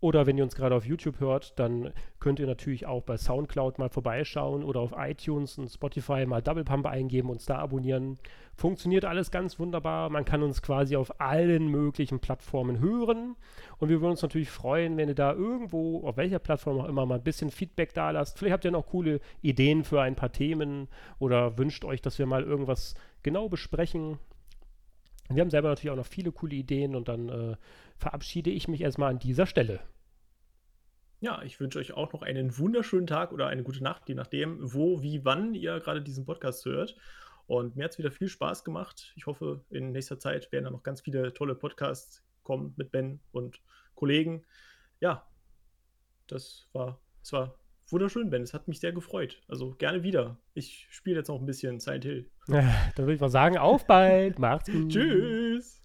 Oder wenn ihr uns gerade auf YouTube hört, dann könnt ihr natürlich auch bei Soundcloud mal vorbeischauen oder auf iTunes und Spotify mal Double Pump eingeben, uns da abonnieren. Funktioniert alles ganz wunderbar. Man kann uns quasi auf allen möglichen Plattformen hören. Und wir würden uns natürlich freuen, wenn ihr da irgendwo, auf welcher Plattform auch immer, mal ein bisschen Feedback da lasst. Vielleicht habt ihr noch coole Ideen für ein paar Themen oder wünscht euch, dass wir mal irgendwas genau besprechen. Wir haben selber natürlich auch noch viele coole Ideen und dann äh, verabschiede ich mich erstmal an dieser Stelle. Ja, ich wünsche euch auch noch einen wunderschönen Tag oder eine gute Nacht, je nachdem, wo, wie, wann ihr gerade diesen Podcast hört. Und mir hat es wieder viel Spaß gemacht. Ich hoffe, in nächster Zeit werden da noch ganz viele tolle Podcasts kommen mit Ben und Kollegen. Ja, das war, das war wunderschön, Ben. Es hat mich sehr gefreut. Also gerne wieder. Ich spiele jetzt noch ein bisschen Silent Hill. Ja, dann würde ich mal sagen, auf bald. Macht's gut. Tschüss.